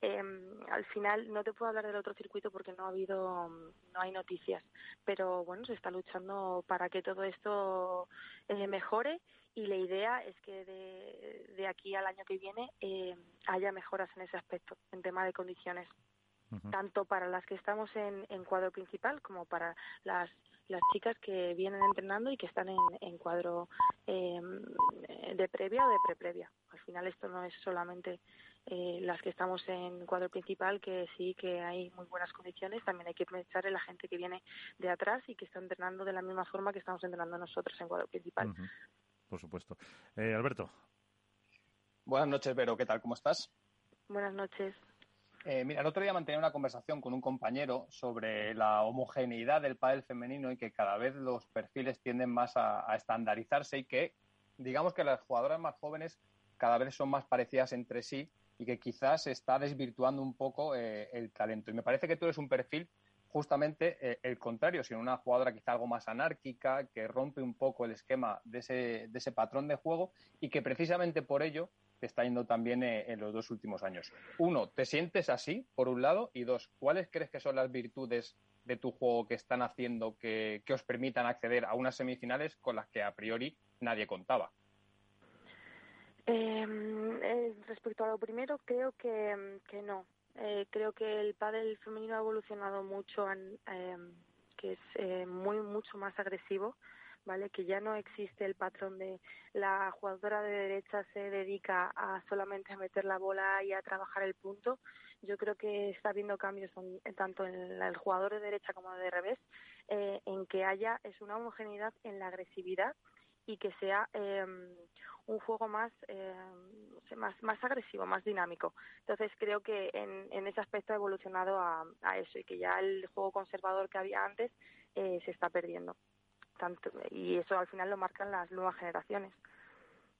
Eh, al final no te puedo hablar del otro circuito porque no ha habido, no hay noticias, pero bueno, se está luchando para que todo esto eh, mejore y la idea es que de, de aquí al año que viene eh, haya mejoras en ese aspecto, en tema de condiciones, tanto para las que estamos en, en cuadro principal como para las las chicas que vienen entrenando y que están en, en cuadro eh, de previa o de preprevia. Al final esto no es solamente eh, las que estamos en cuadro principal, que sí que hay muy buenas condiciones, también hay que pensar en la gente que viene de atrás y que está entrenando de la misma forma que estamos entrenando nosotros en cuadro principal. Por supuesto. Eh, Alberto. Buenas noches, Vero. ¿Qué tal? ¿Cómo estás? Buenas noches. Eh, mira, el otro día mantenía una conversación con un compañero sobre la homogeneidad del pádel femenino y que cada vez los perfiles tienden más a, estandarizarse y que, digamos que las jugadoras más jóvenes cada vez son más parecidas entre sí y que quizás se está desvirtuando un poco eh, el talento. Y me parece que tú eres un perfil justamente eh, el contrario, sino una jugadora quizá algo más anárquica, que rompe un poco el esquema de ese, de ese patrón de juego y que precisamente por ello te está yendo también eh, en los dos últimos años. Uno, ¿te sientes así, por un lado? Y dos, ¿cuáles crees que son las virtudes de tu juego que están haciendo que, que os permitan acceder a unas semifinales con las que a priori nadie contaba? Eh, respecto a lo primero, creo que, que no. Eh, creo que el pádel femenino ha evolucionado mucho, en, eh, que es eh, muy mucho más agresivo, ¿vale? Que ya no existe el patrón de la jugadora de derecha se dedica a solamente a meter la bola y a trabajar el punto. Yo creo que está habiendo cambios tanto en el jugador de derecha como de revés, eh, en que haya es una homogeneidad en la agresividad y que sea eh, un juego más, eh, más, más agresivo, más dinámico. Entonces creo que en, en ese aspecto ha evolucionado a, a, eso y que ya el juego conservador que había antes eh, se está perdiendo. Tanto, y eso al final lo marcan las nuevas generaciones.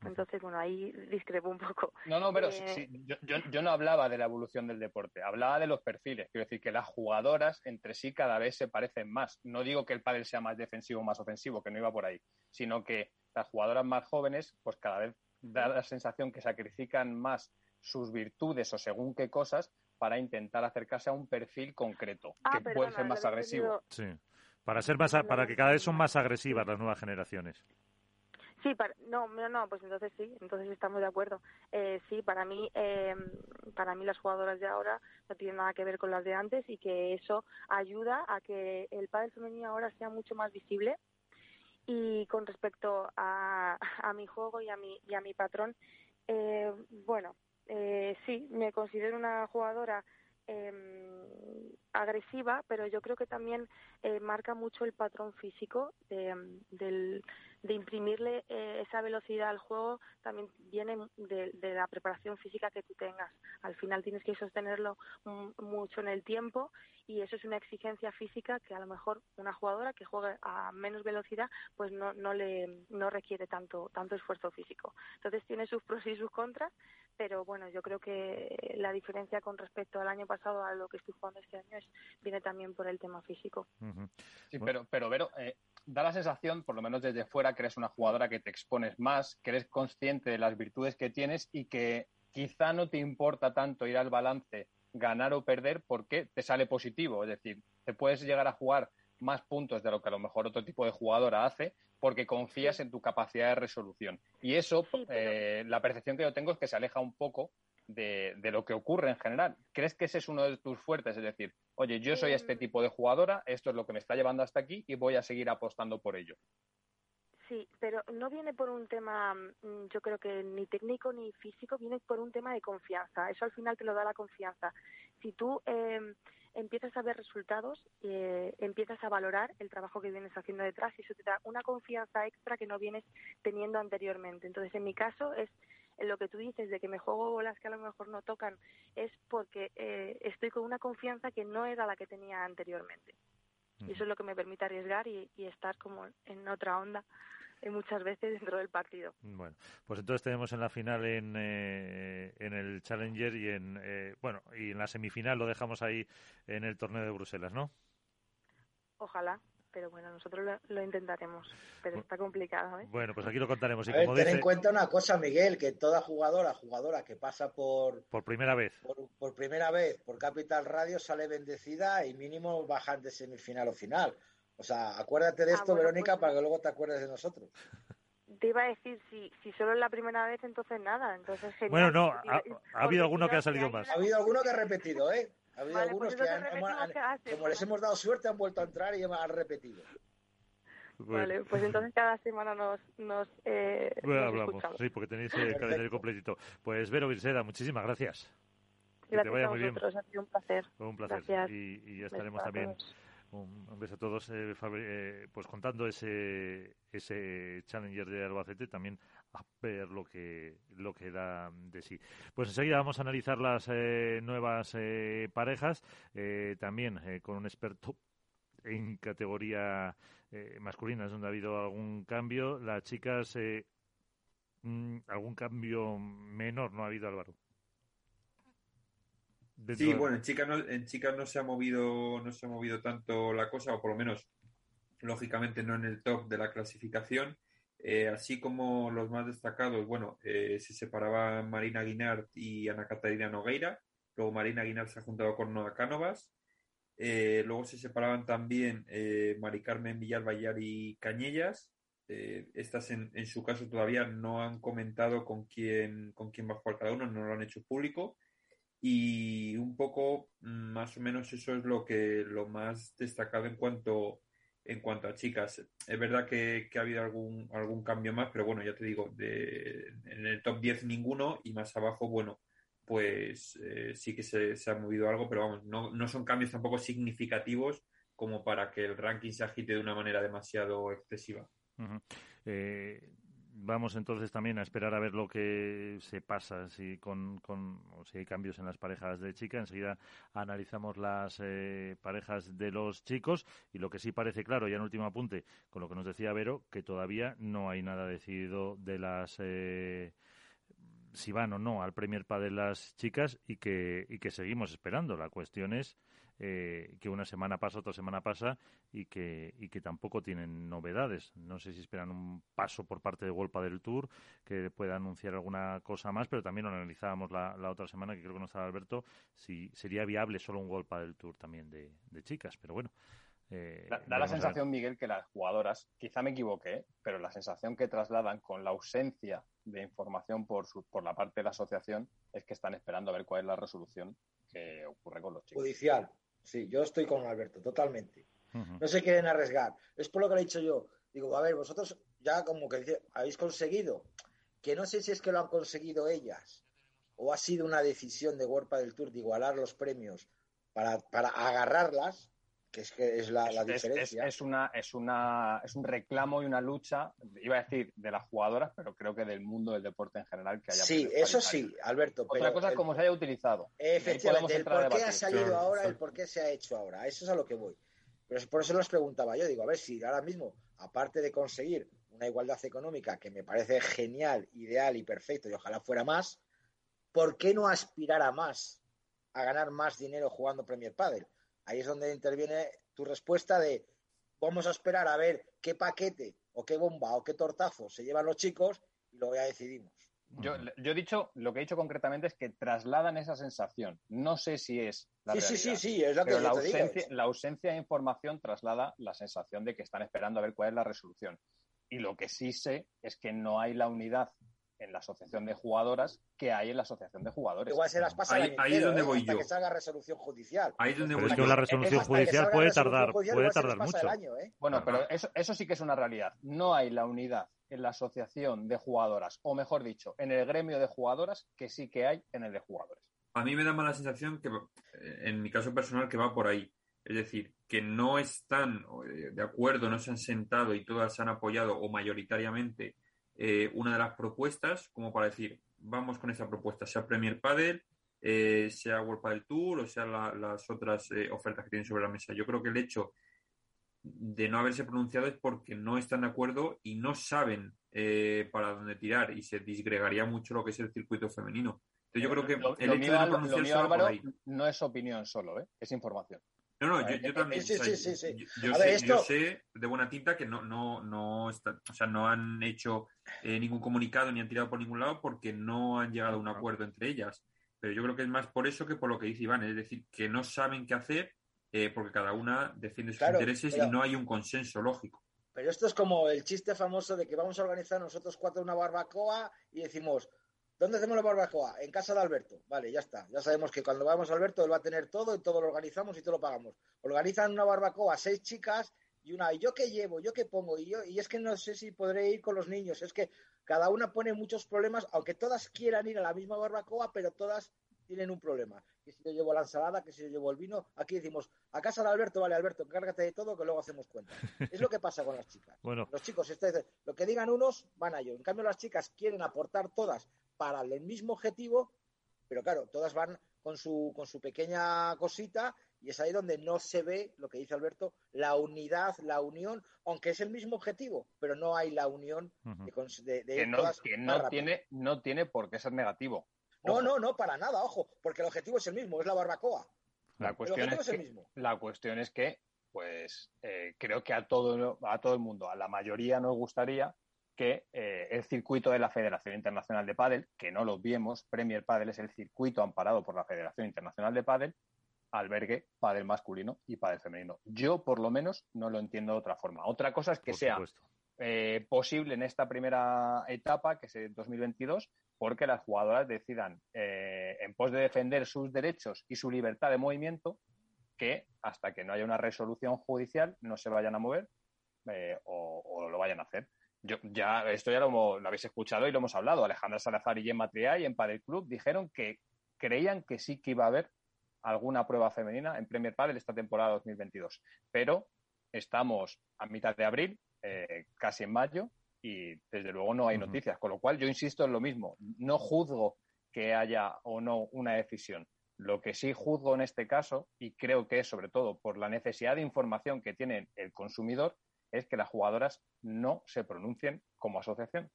Entonces, bueno, ahí discrepo un poco. No, no, pero eh... sí, yo, yo, yo, no hablaba de la evolución del deporte, hablaba de los perfiles. Quiero decir que las jugadoras entre sí cada vez se parecen más. No digo que el pádel sea más defensivo o más ofensivo, que no iba por ahí, sino que las jugadoras más jóvenes, pues cada vez da la sensación que sacrifican más sus virtudes o según qué cosas para intentar acercarse a un perfil concreto ah, que perdona, puede ser más agresivo. Sí. Para ser más, para que cada vez son más agresivas las nuevas generaciones. Sí, para, no, no, pues entonces sí, entonces estamos de acuerdo. Eh, sí, para mí, eh, para mí las jugadoras de ahora no tienen nada que ver con las de antes y que eso ayuda a que el pádel femenino ahora sea mucho más visible. Y con respecto a, a mi juego y a mi, y a mi patrón, eh, bueno, eh, sí, me considero una jugadora eh, agresiva, pero yo creo que también eh, marca mucho el patrón físico de, del, de imprimirle eh, esa velocidad al juego también viene de, de, la preparación física que tú tengas. Al final tienes que sostenerlo mucho en el tiempo y eso es una exigencia física que a lo mejor una jugadora que juegue a menos velocidad pues no, no le no requiere tanto tanto esfuerzo físico. Entonces tiene sus pros y sus contras, pero bueno, yo creo que la diferencia con respecto al año pasado a lo que estoy jugando este año es viene también por el tema físico. Uh -huh. Sí, pero pero Vero, eh, da la sensación, por lo menos desde fuera, que eres una jugadora que te expones más, que eres consciente de las virtudes que tienes y que quizá no te importa tanto ir al balance, ganar o perder, porque te sale positivo. Es decir, te puedes llegar a jugar más puntos de lo que a lo mejor otro tipo de jugadora hace, porque confías en tu capacidad de resolución. Y eso, sí, pero... eh, la percepción que yo tengo es que se aleja un poco de, de, lo que ocurre en general. ¿Crees que ese es uno de tus fuertes? Es decir, oye, yo soy este tipo de jugadora, esto es lo que me está llevando hasta aquí y voy a seguir apostando por ello. Sí, pero no viene por un tema, mm, yo creo que ni técnico ni físico, viene por un tema de confianza. Eso al final te lo da la confianza. Si tú eh, empiezas a ver resultados, eh, empiezas a valorar el trabajo que vienes haciendo detrás y eso te da una confianza extra que no vienes teniendo anteriormente. Entonces, en mi caso es lo que tú dices de que me juego bolas que a lo mejor no tocan, es porque eh, estoy con una confianza que no era la que tenía anteriormente. Y eso es lo que me permite arriesgar y, y estar como en otra onda muchas veces dentro del partido. Bueno, pues entonces tenemos en la final en, eh, en el Challenger y en eh, bueno y en la semifinal lo dejamos ahí en el torneo de Bruselas, ¿no? Ojalá pero bueno, nosotros lo, lo intentaremos, pero está complicado. ¿eh? Bueno, pues aquí lo contaremos. Y a ver, como ten dice, en cuenta una cosa, Miguel, que toda jugadora, jugadora que pasa por... Por primera vez. Por, por primera vez por Capital Radio sale bendecida y mínimo bajan de semifinal o final. O sea, acuérdate de esto, ah, bueno, Verónica, pues... para que luego te acuerdes de nosotros. te iba a decir, si, si solo es la primera vez, entonces nada. Entonces, genial. Bueno, no, ha, ha habido alguno que ha salido más. Ha habido alguno que ha repetido, ¿eh? Ha habido Vale, algunos pues que han, hemos- han- hace, como les hemos dado suerte, han vuelto a entrar y han repetido. Bueno, Vale, pues entonces cada semana nos, nos, eh, bueno, nos hablamos, escuchamos. sí, porque tenéis el calendario completito. Pues Vero Virseda, muchísimas gracias. Que te Gracias vaya a muy bien. ha sido un placer. Fue un placer. Gracias. Y, y ya estaremos también. Un, beso a todos, eh, Fabri- eh, pues contando ese, ese Challenger de Albacete, también a ver lo que, lo que da de sí. Pues enseguida vamos a analizar las eh, nuevas eh, parejas, eh, también eh, con un experto en categoría masculina, donde ha habido algún cambio. Las chicas, mm, algún cambio menor no ha habido, Álvaro. Sí, de- bueno, en chicas no, en chicas no se ha movido, no se ha movido tanto la cosa, o por lo menos, lógicamente, no en el top de la clasificación. Eh, así como los más destacados, bueno, eh, se separaban Marina Guinart y Ana Catarina Nogueira. Luego Marina Guinart se ha juntado con Noa Cánovas. Eh, luego se separaban también eh, Mari Carmen Villalba y Cañellas. Estas en, en su caso todavía no han comentado con quién, con quién va a jugar cada uno, no lo han hecho público y un poco mm, más o menos eso es lo que lo más destacado en cuanto en cuanto a chicas es verdad que, que ha habido algún algún cambio más pero bueno ya te digo de, en el top 10 ninguno y más abajo bueno pues eh, sí que se, ha movido algo pero vamos no, no son cambios tampoco significativos como para que el ranking se agite de una manera demasiado excesiva. Eh, vamos entonces también a esperar a ver lo que se pasa, si con, con o si hay cambios en las parejas de chica. Enseguida analizamos las eh, parejas de los chicos y lo que sí parece claro, ya en último apunte, con lo que nos decía Vero, que todavía no hay nada decidido de las eh, si van o no al Premier Pa de las chicas y que, y que seguimos esperando. La cuestión es eh, que una semana pasa, otra semana pasa y que, y que tampoco tienen novedades. No sé si esperan un paso por parte de Wolpa del Tour que pueda anunciar alguna cosa más, pero también lo analizábamos la, la otra semana, que creo que no estaba Alberto, si sería viable solo un Wolpa del Tour también de, de chicas. Pero bueno. eh, Da, da la sensación, Miguel, que las jugadoras, quizá me equivoqué, ¿eh? pero la sensación que trasladan con la ausencia de información por, su- por la parte de la asociación es que están esperando a ver cuál es la resolución que ocurre con los chicos. Judicial. Sí, yo estoy con Alberto, totalmente. No se quieren arriesgar. Es por lo que le he dicho yo. Digo, a ver, vosotros ya como que dice, habéis conseguido, que no sé si es que lo han conseguido ellas o ha sido una decisión de Worpa del Tour de igualar los premios para, para agarrarlas, que es que es la, Es- diferencia. es una, es, una, es un reclamo y una lucha, iba a decir, de las jugadoras, pero creo que del mundo del deporte en general que haya. sí, eso sí, Alberto. Otra pero cosa es el- cómo se haya utilizado. Efectivamente, el por qué ha salido ahora, el exacto. por qué se ha hecho ahora. Eso es a lo que voy. Pero por eso les preguntaba yo, digo, a ver si ahora mismo, aparte de conseguir una igualdad económica que me parece genial, ideal y perfecto, y ojalá fuera más, ¿por qué no aspirar a más? A ganar más dinero jugando Premier Padel. Ahí es donde interviene tu respuesta de vamos a esperar a ver qué paquete o qué bomba o qué tortazo se llevan los chicos y luego ya decidimos. Yo, yo he dicho, lo que he dicho concretamente es que trasladan esa sensación. No sé si es la Sí, sí, realidad. sí, sí, es lo que Pero la te ausencia, la ausencia de información traslada la sensación de que están esperando a ver cuál es la resolución. Y lo que sí sé es que no hay la unidad en la asociación de jugadoras que hay en la asociación de jugadores. Igual se las pasa Ahí- es donde ¿eh? voy hasta yo. que salga resolución judicial. ahí es donde Pero voy es que yo. la resolución judicial puede resolución tardar, judicial, puede se tardar mucho. año, ¿eh? Bueno, pero eso, eso sí que es una realidad. No hay la unidad en la asociación de jugadoras, o mejor dicho, en el gremio de jugadoras, que sí que hay en el de jugadores. A mí me da mala sensación que, eh, en mi caso personal, que va por ahí. Es decir, que no están de acuerdo, no se han sentado y todas han apoyado o mayoritariamente eh, una de las propuestas, como para decir, vamos con esa propuesta, sea Premier Padel, eh, sea World Padel Tour o sea la- las otras eh, ofertas que tienen sobre la mesa. Yo creo que el hecho de no haberse pronunciado es porque no están de acuerdo y no saben eh, para dónde tirar y se disgregaría mucho lo que es el circuito femenino. Entonces yo creo que Lo, el lo hecho mío, de no pronunciarse mío, Álvaro, no es opinión solo, ¿eh? es información. No, no, yo, yo también. sí, o sea, sí, sí, sí. Yo, sé, ver, yo esto- sé de buena tinta que no, no, no, está- o sea, no han hecho eh, ningún comunicado ni han tirado por ningún lado porque no han llegado a un acuerdo entre ellas. Pero yo creo que es más por eso que por lo que dice Iván, es decir, que no saben qué hacer eh, porque cada una defiende sus Claro, intereses pero- y no hay un consenso lógico. Pero esto es como el chiste famoso de que vamos a organizar nosotros cuatro una barbacoa y decimos, ¿dónde hacemos la barbacoa? En casa de Alberto. Vale, ya está. Ya sabemos que cuando vamos a Alberto él va a tener todo y todo lo organizamos y todo lo pagamos. Organizan una barbacoa seis chicas y una, ¿y yo qué llevo? ¿Yo qué pongo? Y, yo, y es que no sé si podré ir con los niños. Es que cada una pone muchos problemas, aunque todas quieran ir a la misma barbacoa, pero todas tienen un problema. Que si yo llevo la ensalada, que si yo llevo el vino, aquí decimos, a casa de Alberto, vale, Alberto, encárgate de todo, que luego hacemos cuenta. Es lo que pasa con las chicas. Bueno. Los chicos, este, lo que digan unos, van a ello. En cambio, las chicas quieren aportar todas para el mismo objetivo, pero claro, todas van con su, con su pequeña cosita y es ahí donde no se ve, lo que dice Alberto, la unidad, la unión, aunque es el mismo objetivo, pero no hay la unión de, de, que no, que no tiene, no tiene por qué ser negativo. No, no, no, para nada, ojo, porque el objetivo es el mismo, es la barbacoa. La cuestión, es, que, mismo. la cuestión es que, pues, eh, creo que a todo, a todo el mundo, a la mayoría nos gustaría que eh, el circuito de la Federación Internacional de Padel, que no lo vemos, Premier Padel es el circuito amparado por la Federación Internacional de Padel, albergue padel masculino y padel femenino. Yo, por lo menos, no lo entiendo de otra forma. Otra cosa es que sea eh, posible en esta primera etapa, que es el 2022, porque las jugadoras decidan, eh, en pos de defender sus derechos y su libertad de movimiento, que hasta que no haya una resolución judicial no se vayan a mover eh, o, lo vayan a hacer. Yo, ya, esto ya lo, habéis escuchado y lo hemos hablado. Alejandra Salazar y Gemma Triay en Padel Club dijeron que creían que sí que iba a haber alguna prueba femenina en Premier Padel esta temporada 2022. Pero estamos a mitad de abril, eh, casi en mayo, y desde luego no hay noticias. Con lo cual, yo insisto en lo mismo. No juzgo que haya o no una decisión. Lo que sí juzgo en este caso, y creo que es sobre todo por la necesidad de información que tiene el consumidor, es que las jugadoras no se pronuncien como asociación.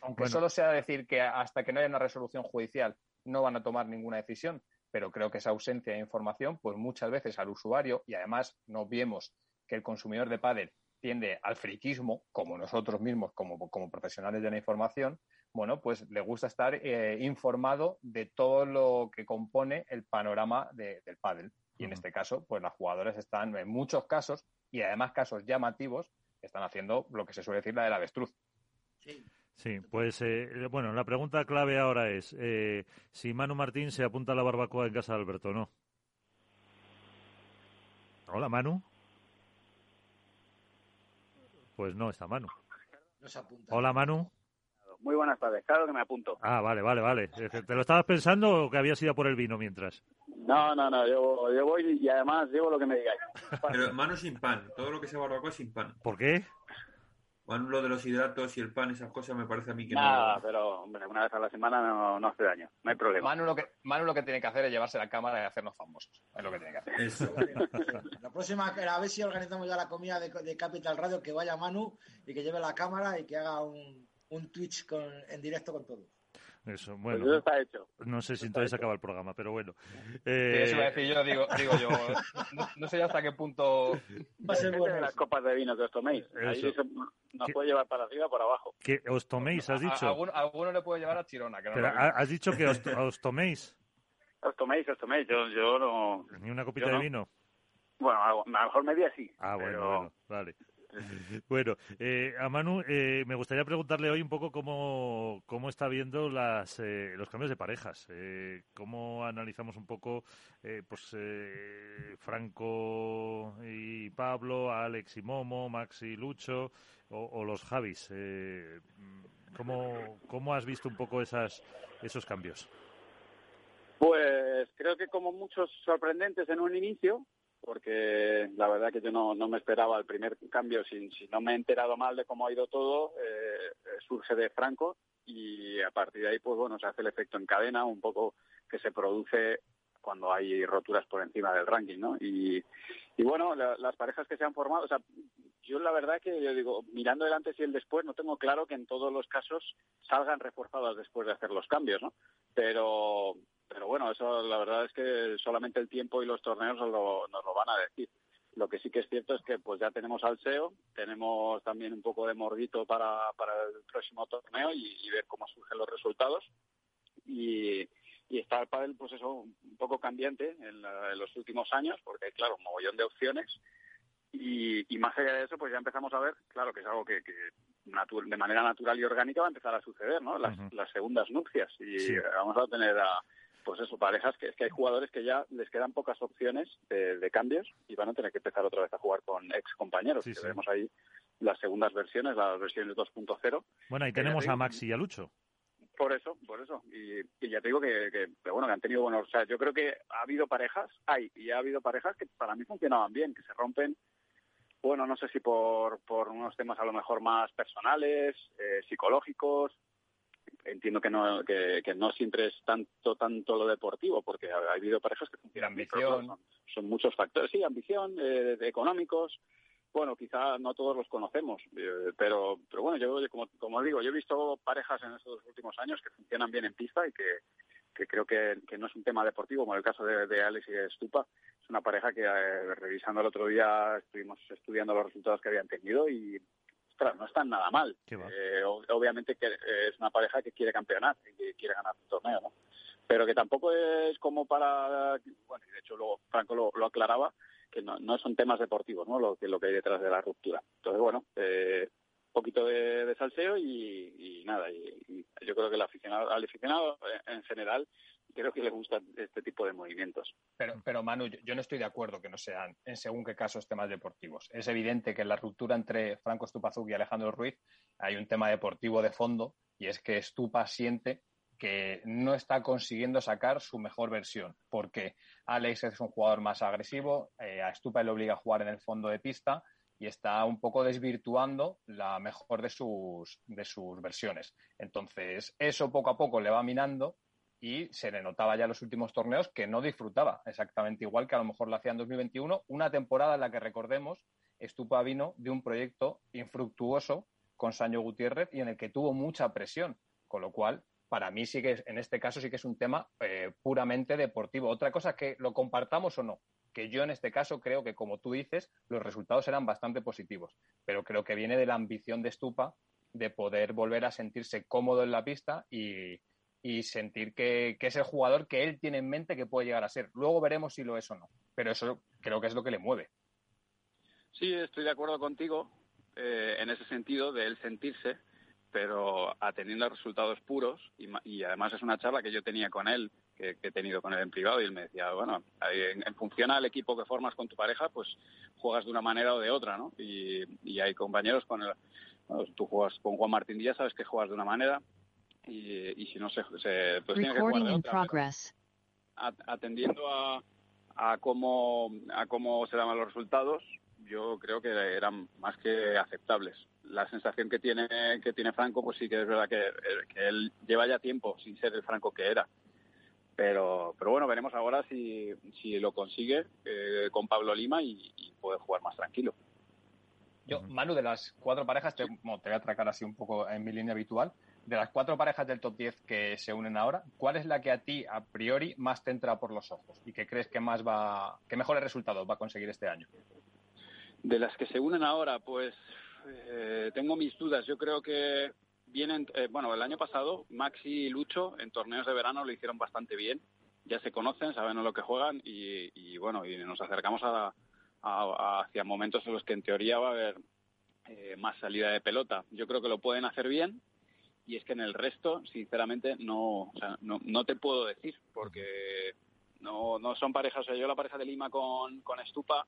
Aunque solo sea decir que hasta que no haya una resolución judicial no van a tomar ninguna decisión, pero creo que esa ausencia de información, pues muchas veces al usuario, y además no vemos que el consumidor de pádel tiende al friquismo, como nosotros mismos, como, como profesionales de la información, bueno, pues le gusta estar eh, informado de todo lo que compone el panorama del pádel. Y en este caso, pues las jugadoras están, en muchos casos, y además casos llamativos, están haciendo lo que se suele decir la del avestruz. Sí. Sí, pues eh, bueno, la pregunta clave ahora es eh, si Manu Martín se apunta a la barbacoa en casa de Alberto o no. Hola, Manu. Pues no está Manu. Hola, Manu. Muy buenas tardes, claro que me apunto. Ah, vale, vale, vale. ¿Te lo estabas pensando o que habías ido por el vino mientras? No, no, no, yo, yo voy y además llevo lo que me digáis. Pero Manu sin pan, todo lo que sea barbacoa sin pan. ¿Por qué? Manu, lo de los hidratos y el pan, esas cosas, me parece a mí que Nada, pero hombre, una vez a la semana no, no, hace daño, no hay problema. Manu lo, que, Manu lo que tiene que hacer es llevarse la cámara y hacernos famosos. Es lo que tiene que hacer. Eso. la próxima, a ver si organizamos ya la comida de, Capital Radio, que vaya Manu y que lleve la cámara y que haga un, un Twitch con, en directo con todos. Eso, bueno. Pues eso está hecho. No sé si entonces acaba el programa, pero bueno. Eh... eso iba a decir yo, digo, digo yo. No, sé hasta qué punto. Va a ser bueno. las copas de vino que os toméis. Ahí eso, nos puede llevar para arriba o para abajo. ¿Que os toméis, has dicho? A, alguno, le puede llevar a Chirona. Que no pero has dicho que os, os toméis. Os toméis, os toméis. Yo, yo no. ¿Ni una copita de vino? Bueno, a lo mejor media sí. Ah, bueno, bueno, vale. Bueno, eh, a Manu, eh, me gustaría preguntarle hoy un poco cómo, cómo está viendo las, eh, los cambios de parejas. Eh, cómo analizamos un poco, eh, pues, Franco y Pablo, Alex y Momo, Max y Lucho, o, los Javis. ¿cómo, ¿Cómo has visto un poco esas, esos cambios? Pues creo que como muchos sorprendentes en un inicio, porque la verdad que yo no, no me esperaba el primer cambio, si, si, no me he enterado mal de cómo ha ido todo, eh, surge de Franco y a partir de ahí, pues bueno, se hace el efecto en cadena, un poco que se produce cuando hay roturas por encima del ranking, ¿no? Y, y bueno, las parejas que se han formado, o sea, yo la verdad que yo digo, mirando el antes y el después, no tengo claro que en todos los casos salgan reforzadas después de hacer los cambios, ¿no? Pero, pero bueno, eso la verdad es que solamente el tiempo y los torneos nos lo, nos lo van a decir. Lo que sí que es cierto es que pues ya tenemos al SEO, tenemos también un poco de mordito para, para el próximo torneo y, ver cómo surgen los resultados. Y, y está el pádel pues eso un poco cambiante en, los últimos años porque claro un mogollón de opciones Y, más allá de eso, pues ya empezamos a ver, claro, que es algo que, de manera natural y orgánica va a empezar a suceder, ¿no? Las, segundas nupcias. Y vamos a tener a, pues eso, parejas que es que hay jugadores que ya les quedan pocas opciones de, cambios y van a tener que empezar otra vez a jugar con ex compañeros. que vemos ahí las segundas versiones, las versiones 2.0. Bueno, ahí tenemos a Maxi y a Lucho. Por eso, por eso. Y, ya te digo que, que, bueno, que han tenido buenos. O sea, yo creo que ha habido parejas, hay, y ha habido parejas que para mí funcionaban bien, que se rompen bueno, no sé si por, por unos temas a lo mejor más personales, eh, psicológicos. Entiendo que no, que, no siempre es tanto tanto lo deportivo, porque ha, habido parejas que funcionan. Ambición. Son, muchos factores, sí, ambición, eh, económicos. Bueno, quizá no todos los conocemos, eh, pero, pero bueno, yo como, como digo, yo he visto parejas en estos últimos años que funcionan bien en pista y que, que creo que, no es un tema deportivo, como el caso de, de Alex y de Stupa. Es una pareja que, eh, revisando el otro día, estuvimos estudiando los resultados que habían tenido y, ostras, no están nada mal. Eh, obviamente que eh, es una pareja que quiere campeonar y que quiere ganar un torneo, ¿no? Pero que tampoco es como para, bueno, de hecho luego Franco lo, aclaraba, que no, no, son temas deportivos, ¿no? Lo que, lo que hay detrás de la ruptura. Entonces, bueno, eh, poquito de, salseo y, nada, y, yo creo que el aficionado, al aficionado en general creo que le gustan este tipo de movimientos. Pero, pero Manu, yo no estoy de acuerdo que no sean, en según qué casos, temas deportivos. Es evidente que en la ruptura entre Franco Estupazú y Alejandro Ruiz hay un tema deportivo de fondo y es que Estupa siente que no está consiguiendo sacar su mejor versión, porque Alex es un jugador más agresivo, eh, a Estupa le obliga a jugar en el fondo de pista y está un poco desvirtuando la mejor de sus, de sus versiones. Entonces, eso poco a poco le va minando y se le notaba ya en los últimos torneos que no disfrutaba exactamente igual que a lo mejor lo hacía en 2021, una temporada en la que recordemos, Estupa vino de un proyecto infructuoso con Sancho Gutiérrez y en el que tuvo mucha presión, con lo cual para mí sí que en este caso sí que es un tema eh, puramente deportivo. Otra cosa es que lo compartamos o no, que yo en este caso creo que, como tú dices, los resultados eran bastante positivos, pero creo que viene de la ambición de Stupa de poder volver a sentirse cómodo en la pista y, sentir que, es el jugador que él tiene en mente que puede llegar a ser. Luego veremos si lo es o no, pero eso creo que es lo que le mueve. Sí, estoy de acuerdo contigo eh, en ese sentido de él sentirse, pero atendiendo a resultados puros y, y además es una charla que yo tenía con él que, he tenido con él en privado y él me decía, bueno, en, función al equipo que formas con tu pareja, pues juegas de una manera o de otra, ¿no? Y, hay compañeros con el, tú juegas con Juan Martín Díaz, sabes que juegas de una manera y, si no se, se pues tienes que jugar de otra. Atendiendo a, a cómo a cómo se daban los resultados, yo creo que eran más que aceptables. La sensación que tiene que tiene Franco, pues sí que es verdad que, que él lleva ya tiempo sin ser el Franco que era pero, pero bueno, veremos ahora si, si lo consigue eh, con Pablo Lima y, puede jugar más tranquilo. Yo, Manu, de las cuatro parejas, te, voy a atracar así un poco en mi línea habitual. De las cuatro parejas del top 10 que se unen ahora, ¿cuál es la que a ti, a priori, más te entra por los ojos y que crees que más va, que mejores resultados va a conseguir este año? De las que se unen ahora, pues eh, tengo mis dudas. Yo creo que vienen, eh, bueno, el año pasado Maxi y Lucho en torneos de verano lo hicieron bastante bien. Ya se conocen, saben lo que juegan y, bueno, y nos acercamos a, hacia momentos en los que en teoría va a haber eh, más salida de pelota. Yo creo que lo pueden hacer bien y es que en el resto, sinceramente, no, no, no, te puedo decir porque no, no son parejas. O sea, yo la pareja de Lima con, con Estupa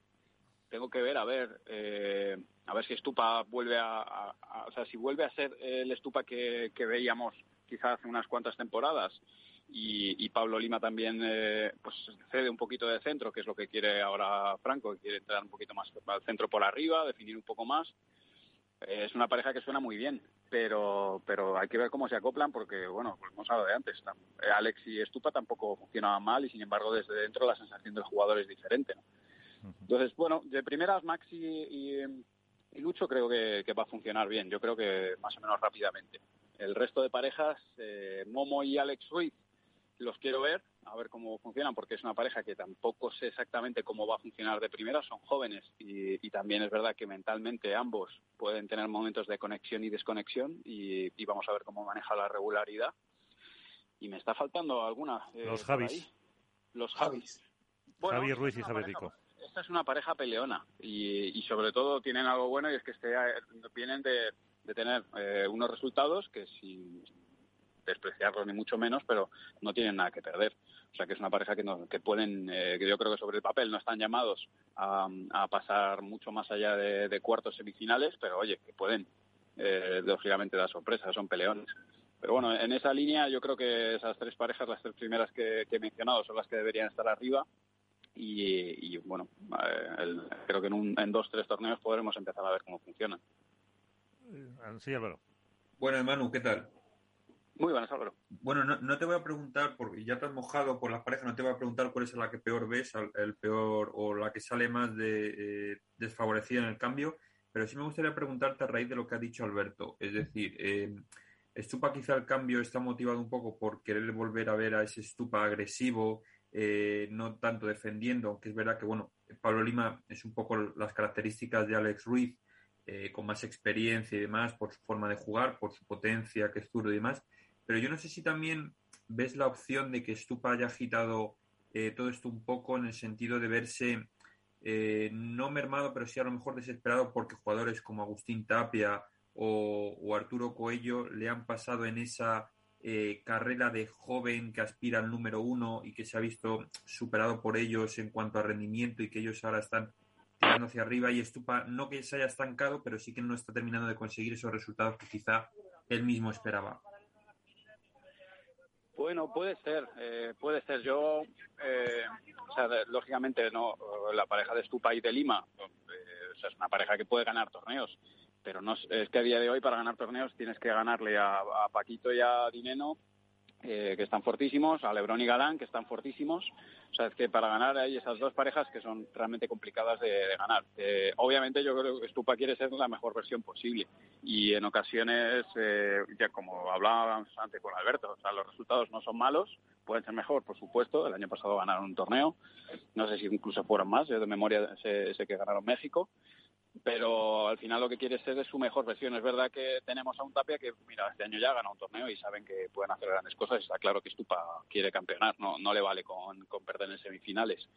tengo que ver a ver eh, a ver si Estupa vuelve a, o sea si vuelve a ser el Estupa que, veíamos quizás hace unas cuantas temporadas y, Pablo Lima también eh, pues cede un poquito de centro que es lo que quiere ahora Franco que quiere entrar un poquito más al centro por arriba definir un poco más es una pareja que suena muy bien pero pero hay que ver cómo se acoplan porque bueno como hemos hablado de antes Alex y Estupa tampoco funcionaban mal y sin embargo desde dentro la sensación del jugador es diferente ¿no? Entonces, bueno, de primeras Maxi y, Lucho creo que, va a funcionar bien, yo creo que más o menos rápidamente. El resto de parejas, eh, Momo y Alex Ruiz, los quiero ver, a ver cómo funcionan, porque es una pareja que tampoco sé exactamente cómo va a funcionar de primera, son jóvenes y, también es verdad que mentalmente ambos pueden tener momentos de conexión y desconexión y, vamos a ver cómo maneja la regularidad. Y me está faltando alguna. Eh, los Javis. Los Javis. Javi Ruiz y Javi Rico esta es una pareja peleona y, sobre todo tienen algo bueno y es que este, vienen de, tener eh, unos resultados que sin despreciarlos ni mucho menos, pero no tienen nada que perder. O sea que es una pareja que, no, que pueden, eh, que yo creo que sobre el papel no están llamados a, pasar mucho más allá de, cuartos semifinales, pero oye, que pueden eh, lógicamente dar sorpresas, son peleones. Pero bueno, en esa línea yo creo que esas tres parejas, las tres primeras que, he mencionado, son las que deberían estar arriba. Y, bueno, eh, creo que en, un, en dos, tres torneos podremos empezar a ver cómo funcionan. Sí, Álvaro. Bueno, Manu, ¿qué tal? Muy buenas, Álvaro. Bueno, no, te voy a preguntar, porque ya te has mojado por las parejas, no te voy a preguntar cuál es la que peor ves, el peor o la que sale más de, eh, desfavorecida en el cambio, pero sí me gustaría preguntarte a raíz de lo que ha dicho Alberto. Es decir, eh, Stupa quizá el cambio está motivado un poco por querer volver a ver a ese Stupa agresivo, eh, no tanto defendiendo, aunque es verdad que, bueno, Pablo Lima es un poco las características de Alex Ruiz, eh, con más experiencia y demás, por su forma de jugar, por su potencia, que es zurdo y demás. Pero yo no sé si también ves la opción de que Stupa haya agitado eh, todo esto un poco en el sentido de verse no mermado, pero sí a lo mejor desesperado porque jugadores como Agustín Tapia o, Arturo Coello le han pasado en esa eh, carrera de joven que aspira al número uno y que se ha visto superado por ellos en cuanto a rendimiento y que ellos ahora están tirando hacia arriba y Estupa no que se haya estancado, pero sí que no está terminando de conseguir esos resultados que quizá él mismo esperaba. Bueno, puede ser, eh, puede ser. Yo, eh, o sea, lógicamente, no, la pareja de Estupa y de Lima, es una pareja que puede ganar torneos pero no es que a día de hoy para ganar torneos tienes que ganarle a, Paquito y a Dineno, eh, que están fortísimos, a Lebron y Galán, que están fortísimos. O sea, es que para ganar hay esas dos parejas que son realmente complicadas de, ganar. Eh, obviamente yo creo que Stupa quiere ser la mejor versión posible y en ocasiones, eh, ya como hablábamos antes con Alberto, o sea, los resultados no son malos, pueden ser mejor, por supuesto. El año pasado ganaron un torneo, no sé si incluso fueron más, yo de memoria sé que ganaron México pero al final lo que quiere ser es su mejor versión. Es verdad que tenemos a un Tapia que, mira, este año ya ganado un torneo y saben que pueden hacer grandes cosas. Está claro que Stupa quiere campeonar, no, no le vale con, con perder en semifinales.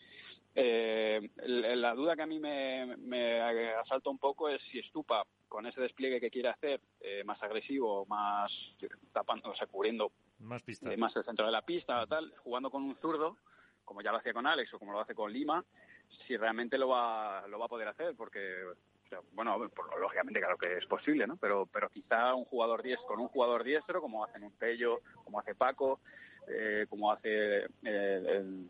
Eh, la duda que a mí me, me, asalta un poco es si Stupa, con ese despliegue que quiere hacer, eh, más agresivo, más tapando, o sea, cubriendo más, eh, más el centro de la pista, tal, jugando con un zurdo, como ya lo hacía con Alex o como lo hace con Lima, si realmente lo va, lo va a poder hacer, porque bueno, lógicamente claro que es posible, ¿no? Pero, pero quizá un jugador diestro, con un jugador diestro, como hacen un como hace Paco, eh, como hace el,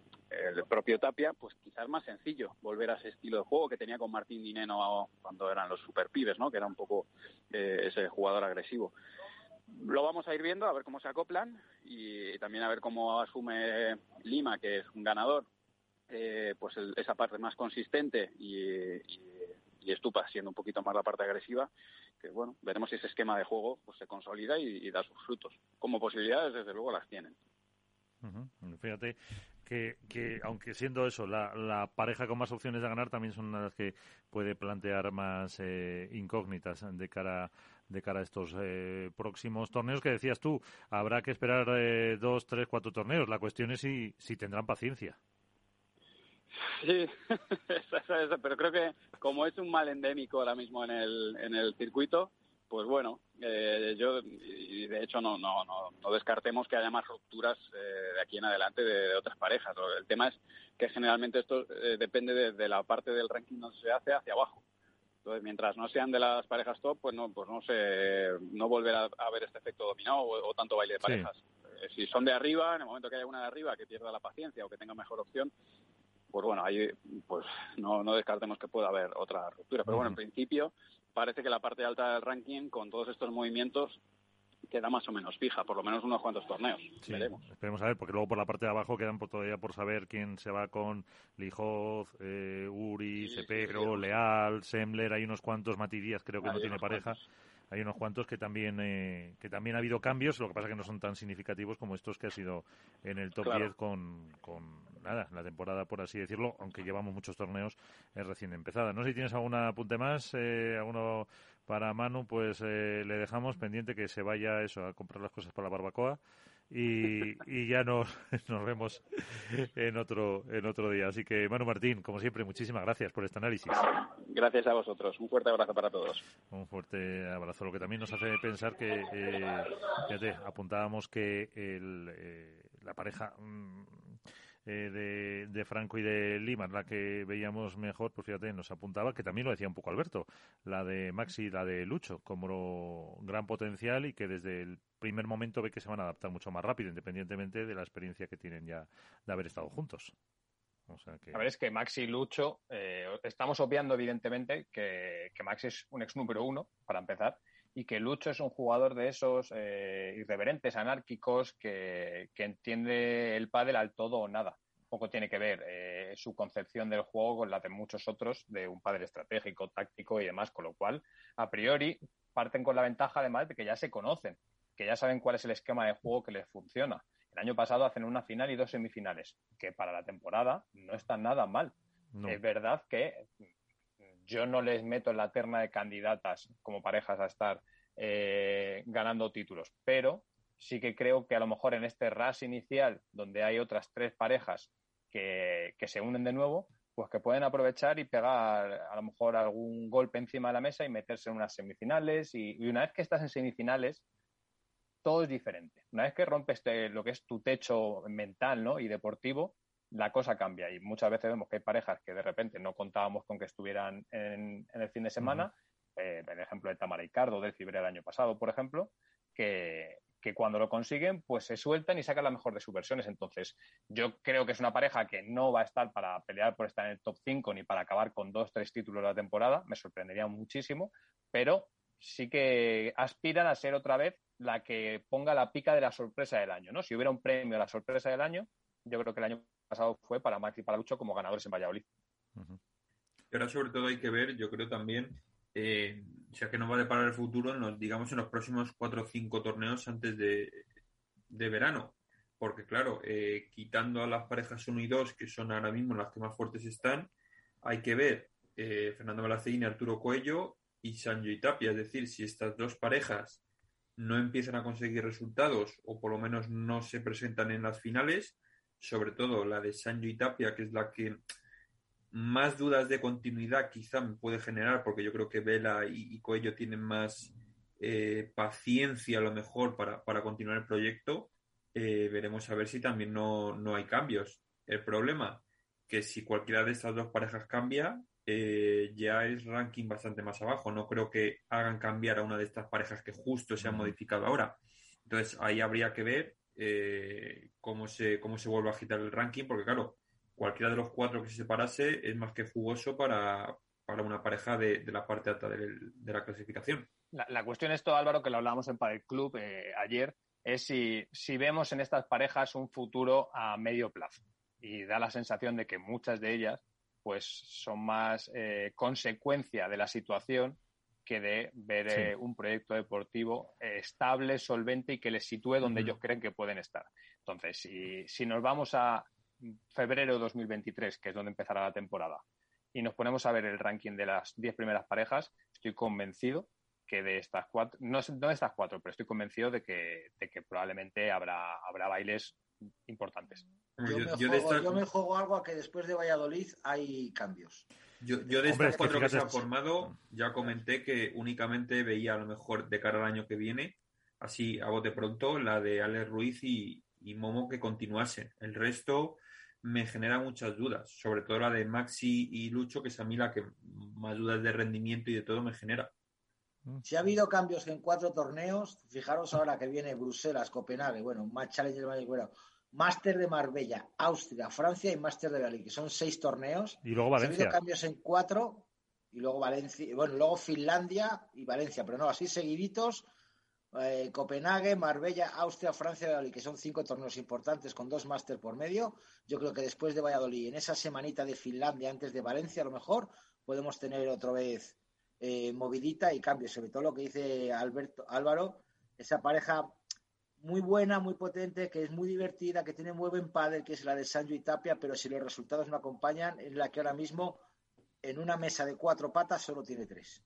propio Tapia, pues quizás más sencillo volver a ese estilo de juego que tenía con Martín Dineno cuando eran los super pibes, ¿no? Que era un poco eh, ese jugador agresivo. Lo vamos a ir viendo, a ver cómo se acoplan y también a ver cómo asume Lima, que es un ganador, eh, pues esa parte más consistente y Estupa siendo un poquito más la parte agresiva, que bueno, veremos si ese esquema de juego pues se consolida y, da sus frutos. Como posibilidades, desde luego, las tienen. Fíjate que, que, aunque siendo eso la, pareja con más opciones de ganar, también son las que puede plantear más eh, incógnitas de cara de cara a estos eh, próximos torneos que decías tú. Habrá que esperar eh, dos, tres, cuatro torneos. La cuestión es si, si tendrán paciencia. Sí, pero creo que como es un mal endémico ahora mismo en el, en el circuito, pues bueno, eh, yo y de hecho no, no, no, descartemos que haya más rupturas eh, de aquí en adelante de, otras parejas. El tema es que generalmente esto eh, depende de, la parte del ranking donde se hace hacia abajo. Entonces, mientras no sean de las parejas top, pues no, pues no se, no volverá a haber este efecto dominado o, tanto baile de parejas. Si son de arriba, en el momento que haya una de arriba que pierda la paciencia o que tenga mejor opción, pues bueno, ahí pues no, no descartemos que pueda haber otra ruptura. Pero bueno, en principio parece que la parte alta del ranking, con todos estos movimientos, queda más o menos fija, por lo menos unos cuantos torneos. Veremos. Esperemos a ver, porque luego por la parte de abajo quedan todavía por saber quién se va con Lijoz, eh, Uri, Cepegro, Leal, Semler, hay unos cuantos, Matidías creo que no tiene pareja hay unos cuantos que también eh, que también ha habido cambios, lo que pasa que no son tan significativos como estos que ha sido en el top 10 con, con nada, la temporada por así decirlo, aunque llevamos muchos torneos es recién empezada. No sé si tienes algún apunte más, eh, alguno para Manu, pues eh, le dejamos pendiente que se vaya eso a comprar las cosas para la barbacoa y, ya nos, nos vemos en otro, en otro día. Así que, Manu Martín, como siempre, muchísimas gracias por este análisis. Gracias a vosotros. Un fuerte abrazo para todos. Un fuerte abrazo. Lo que también nos hace pensar que, eh, fíjate, apuntábamos que el, eh, la pareja mm, eh, de, Franco y de Lima, la que veíamos mejor, pues fíjate, nos apuntaba, que también lo decía un poco Alberto, la de Maxi y la de Lucho, como gran potencial y que desde el primer momento ve que se van a adaptar mucho más rápido, independientemente de la experiencia que tienen ya de haber estado juntos. A ver, es que Maxi y Lucho, eh, estamos obviando evidentemente que, que Maxi es un ex número uno, para empezar, y que Lucho es un jugador de esos eh, irreverentes, anárquicos, que, entiende el pádel al todo o nada. Poco tiene que ver eh, su concepción del juego con la de muchos otros, de un pádel estratégico, táctico y demás, con lo cual, a priori, parten con la ventaja además de que ya se conocen, que ya saben cuál es el esquema de juego que les funciona. El año pasado hacen una final y dos semifinales, que para la temporada no están nada mal. Es verdad que yo no les meto en la terna de candidatas como parejas a estar eh, ganando títulos, pero sí que creo que a lo mejor en este RAS inicial, donde hay otras tres parejas que, se unen de nuevo, pues que pueden aprovechar y pegar a lo mejor algún golpe encima de la mesa y meterse en unas semifinales. Y, una vez que estás en semifinales, todo es diferente. Una vez que rompes lo que es tu techo mental ¿no? y deportivo, la cosa cambia y muchas veces vemos que hay parejas que de repente no contábamos con que estuvieran en, el fin de semana, eh, el ejemplo de Tamara y Cardo del Cibre del año pasado, por ejemplo, que, cuando lo consiguen, pues se sueltan y sacan la mejor de sus versiones. Entonces, yo creo que es una pareja que no va a estar para pelear por estar en el top 5 ni para acabar con dos, tres títulos de la temporada, me sorprendería muchísimo, pero sí que aspiran a ser otra vez la que ponga la pica de la sorpresa del año, ¿no? Si hubiera un premio a la sorpresa del año, yo creo que el año pasado fue para Max y para Lucho como ganadores en Valladolid. Y ahora sobre todo hay que ver, yo creo también, eh, ya que nos va a deparar el futuro, nos, digamos en los próximos cuatro o cinco torneos antes de, verano. Porque claro, eh, quitando a las parejas 1 y 2, que son ahora mismo las que más fuertes están, hay que ver eh, Fernando Balacín y Arturo Cuello y Sancho y Tapia. Es decir, si estas dos parejas no empiezan a conseguir resultados o por lo menos no se presentan en las finales, sobre todo la de Sancho y Tapia, que es la que más dudas de continuidad quizá me puede generar, porque yo creo que Vela y, Coello tienen más eh, paciencia a lo mejor para, continuar el proyecto. Eh, veremos a ver si también no, no, hay cambios. El problema, que si cualquiera de estas dos parejas cambia, eh, ya es ranking bastante más abajo. No creo que hagan cambiar a una de estas parejas que justo se han modificado ahora. Entonces ahí habría que ver eh, cómo, se, cómo se vuelve a agitar el ranking, porque claro, cualquiera de los cuatro que se separase es más que jugoso para, una pareja de, la parte alta de, la clasificación. La, cuestión es esto, Álvaro, que lo hablábamos en Padel Club eh, ayer, es si, si vemos en estas parejas un futuro a medio plazo. Y da la sensación de que muchas de ellas pues son más eh, consecuencia de la situación que de ver eh, un proyecto deportivo estable, solvente y que les sitúe donde ellos creen que pueden estar. Entonces, si, si nos vamos a febrero de 2023, que es donde empezará la temporada, y nos ponemos a ver el ranking de las 10 primeras parejas, estoy convencido que de estas cuatro, no, no de estas cuatro, pero estoy convencido de que, de que probablemente habrá, habrá bailes importantes. Yo, me juego, algo a que después de Valladolid hay cambios. Yo, de estas cuatro que, se han formado, ya comenté que únicamente veía a lo mejor de cara al año que viene, así a bote pronto, la de Alex Ruiz y, Momo que continuase. El resto me genera muchas dudas, sobre todo la de Maxi y Lucho, que es a mí la que más dudas de rendimiento y de todo me genera. Si ha habido cambios en cuatro torneos, fijaros ahora que viene Bruselas, Copenhague, bueno, Match Challenger, bueno, Máster de Marbella, Austria, Francia y Máster de Bali, que son seis torneos. Y luego Valencia. Ha habido cambios en cuatro, y luego Valencia, bueno, luego Finlandia y Valencia, pero no, así seguiditos. Eh, Copenhague, Marbella, Austria, Francia y Valladolid, que son cinco torneos importantes con dos máster por medio. Yo creo que después de Valladolid, en esa semanita de Finlandia, antes de Valencia, a lo mejor podemos tener otra vez eh, movidita y cambios. Sobre todo lo que dice Alberto Álvaro, esa pareja muy buena, muy potente, que es muy divertida, que tiene muy buen padre, que es la de Sancho y Tapia, pero si los resultados no acompañan, es la que ahora mismo en una mesa de cuatro patas solo tiene tres.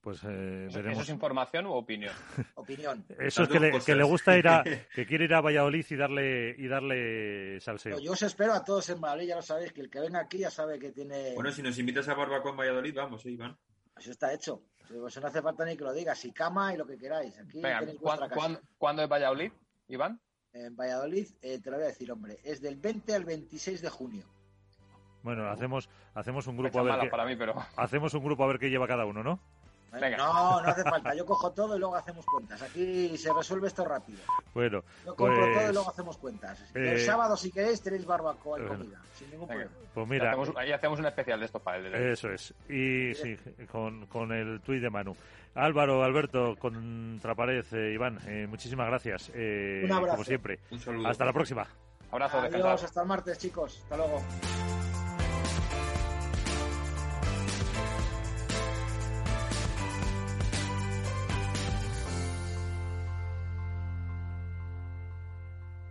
pues eh, veremos. ¿Eso es información u opinión? Opinión. Eso es que le, que le, gusta ir a, que quiere ir a Valladolid y darle y darle salseo. yo os espero a todos en Madrid, ya lo sabéis, que el que venga aquí ya sabe que tiene. Bueno, si nos invitas a barbacoa en Valladolid, vamos, ¿eh, Iván. Eso está hecho. Eso no hace falta ni que lo digas. Si cama y lo que queráis. Aquí Venga, tenéis ¿cuándo, vuestra casa. ¿cuándo, es Valladolid, Iván? En Valladolid, eh, te lo voy a decir, hombre, es del 20 al 26 de junio. Bueno, hacemos hacemos un Fecha grupo a ver mala qué, para mí, pero hacemos un grupo a ver qué lleva cada uno, ¿no? Venga. No, no hace falta. Yo cojo todo y luego hacemos cuentas. Aquí se resuelve esto rápido. Bueno, Yo compro todo y pues, luego hacemos cuentas. eh, el sábado, si queréis, tenéis barbacoa y bueno. comida. Sin ningún Venga. problema. pues mira, hacemos, ahí hacemos un especial de estos para el de eso es. Y sí, con, con el tuit de Manu. Álvaro, Alberto, Contrapared, eh, Iván, eh, muchísimas gracias. eh, Un abrazo. Como siempre. Un saludo. Hasta la próxima. Abrazo, Adiós, descansad. hasta el martes, chicos. Hasta luego.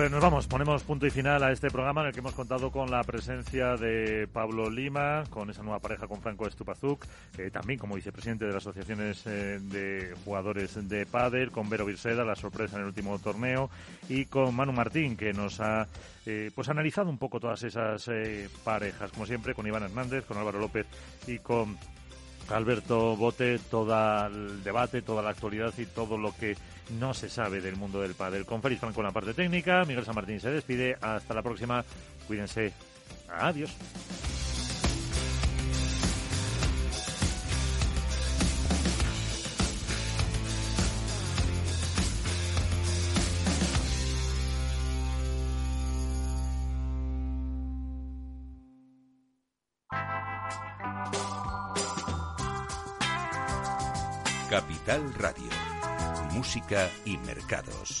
Pues nos vamos, ponemos punto y final a este programa en el que hemos contado con la presencia de Pablo Lima, con esa nueva pareja con Franco Estupazuk, eh, también como vicepresidente de las asociaciones eh, de jugadores de pádel, con Vero Virseda, la sorpresa en el último torneo, y con Manu Martín, que nos ha eh, pues analizado un poco todas esas eh, parejas, como siempre, con Iván Hernández, con Álvaro López y con Alberto Bote, todo el debate, toda la actualidad y todo lo que no se sabe del mundo del pádel. Con Félix Franco en la parte técnica, Miguel San Martín se despide. Hasta la próxima. Cuídense. Adiós. Capital Radio. Música y mercados.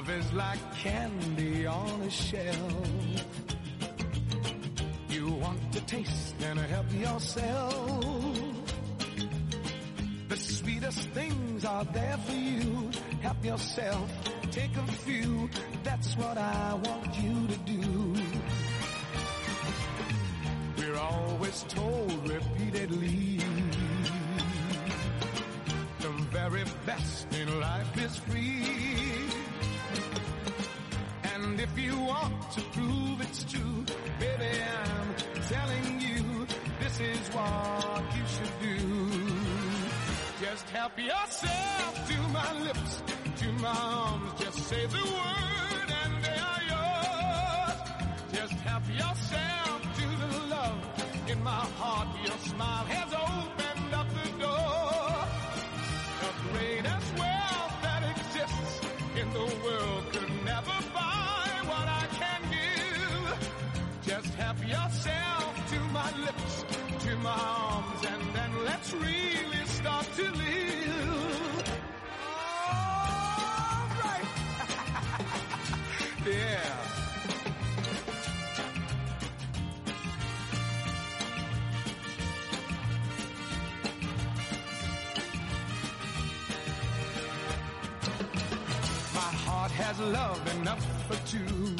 Love is like candy on a shelf. You want to taste and help yourself. The sweetest things are there for you. Help yourself, take a few. That's what I want you to do. We're always told happy I say. love enough for two.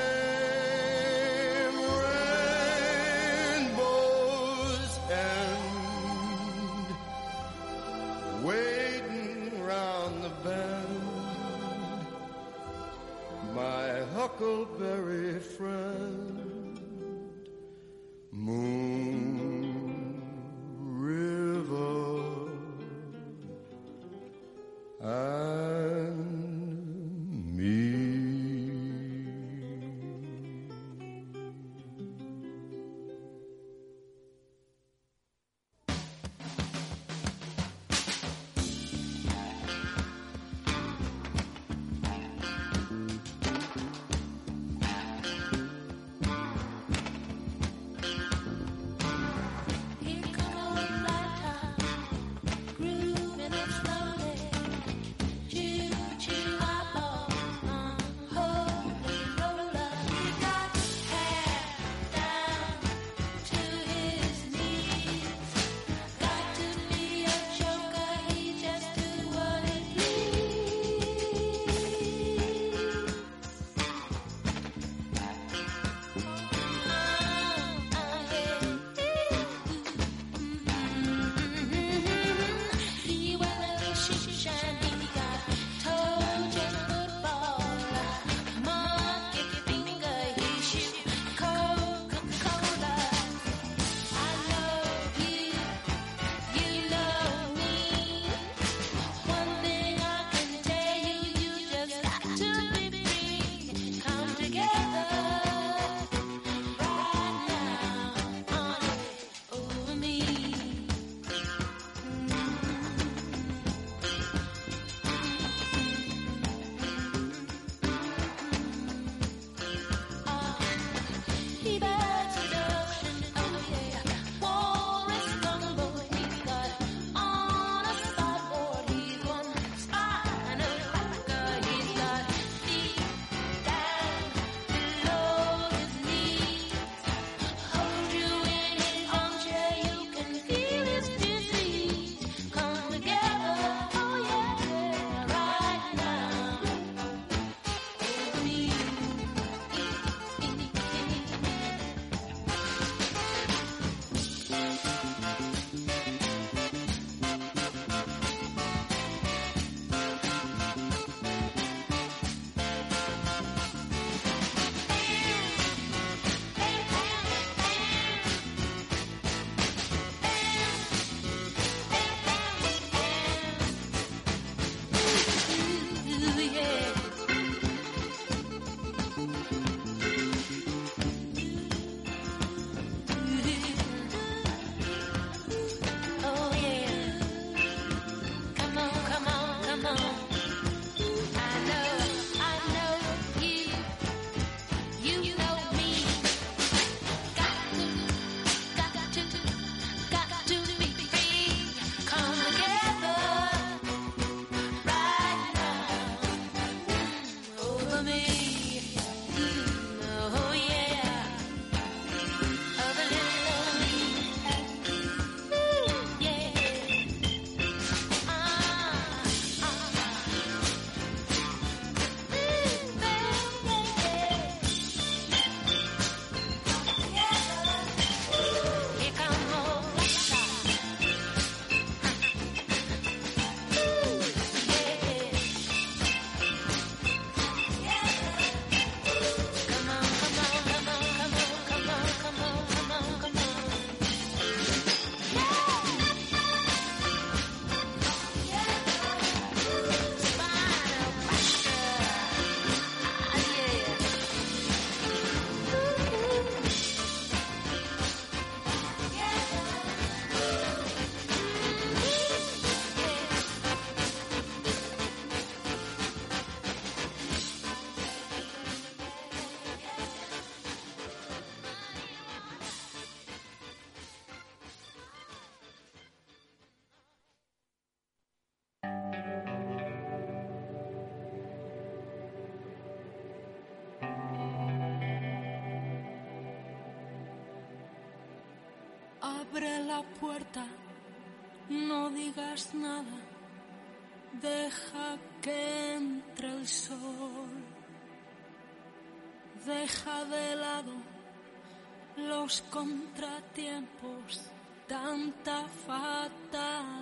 Que entre el sol. Deja de lado los contratiempos, tanta fatalidad.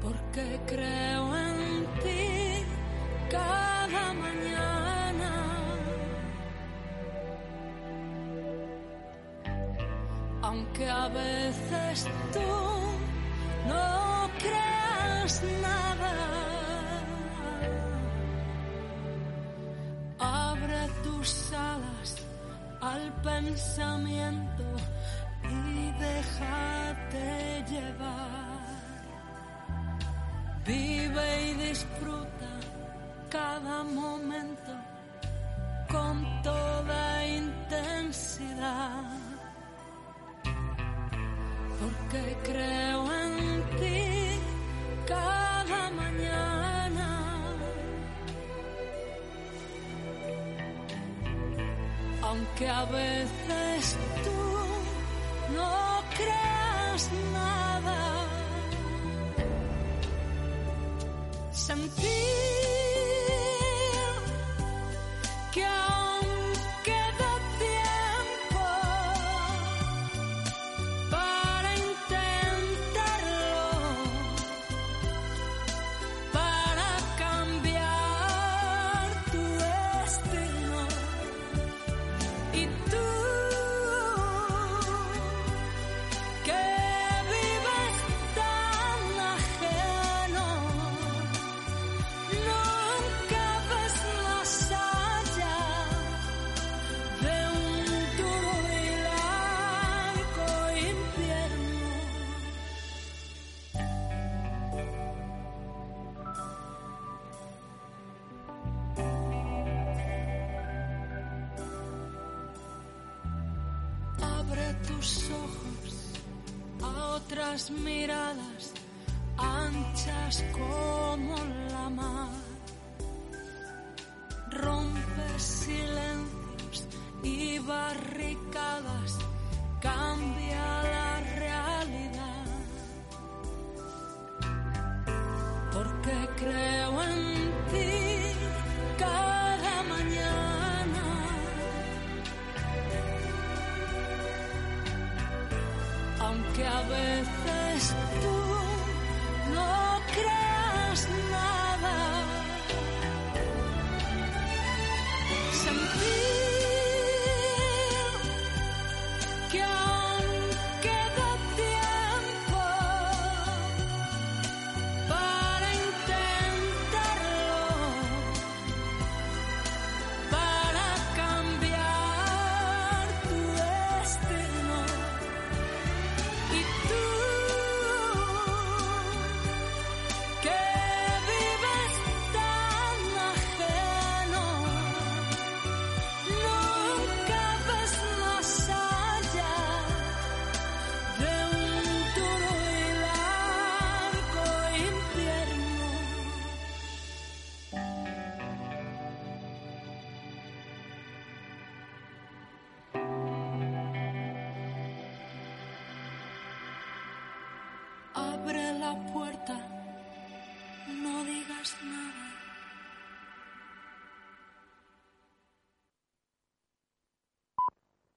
Porque creo en ti cada mañana. Aunque a veces tú no creas nada. Abre tus alas al pensamiento y déjate llevar. Vive y disfruta cada momento con toda intensidad. Porque creo en cada mañana. Aunque a veces tú no creas nada. Sentir puerta.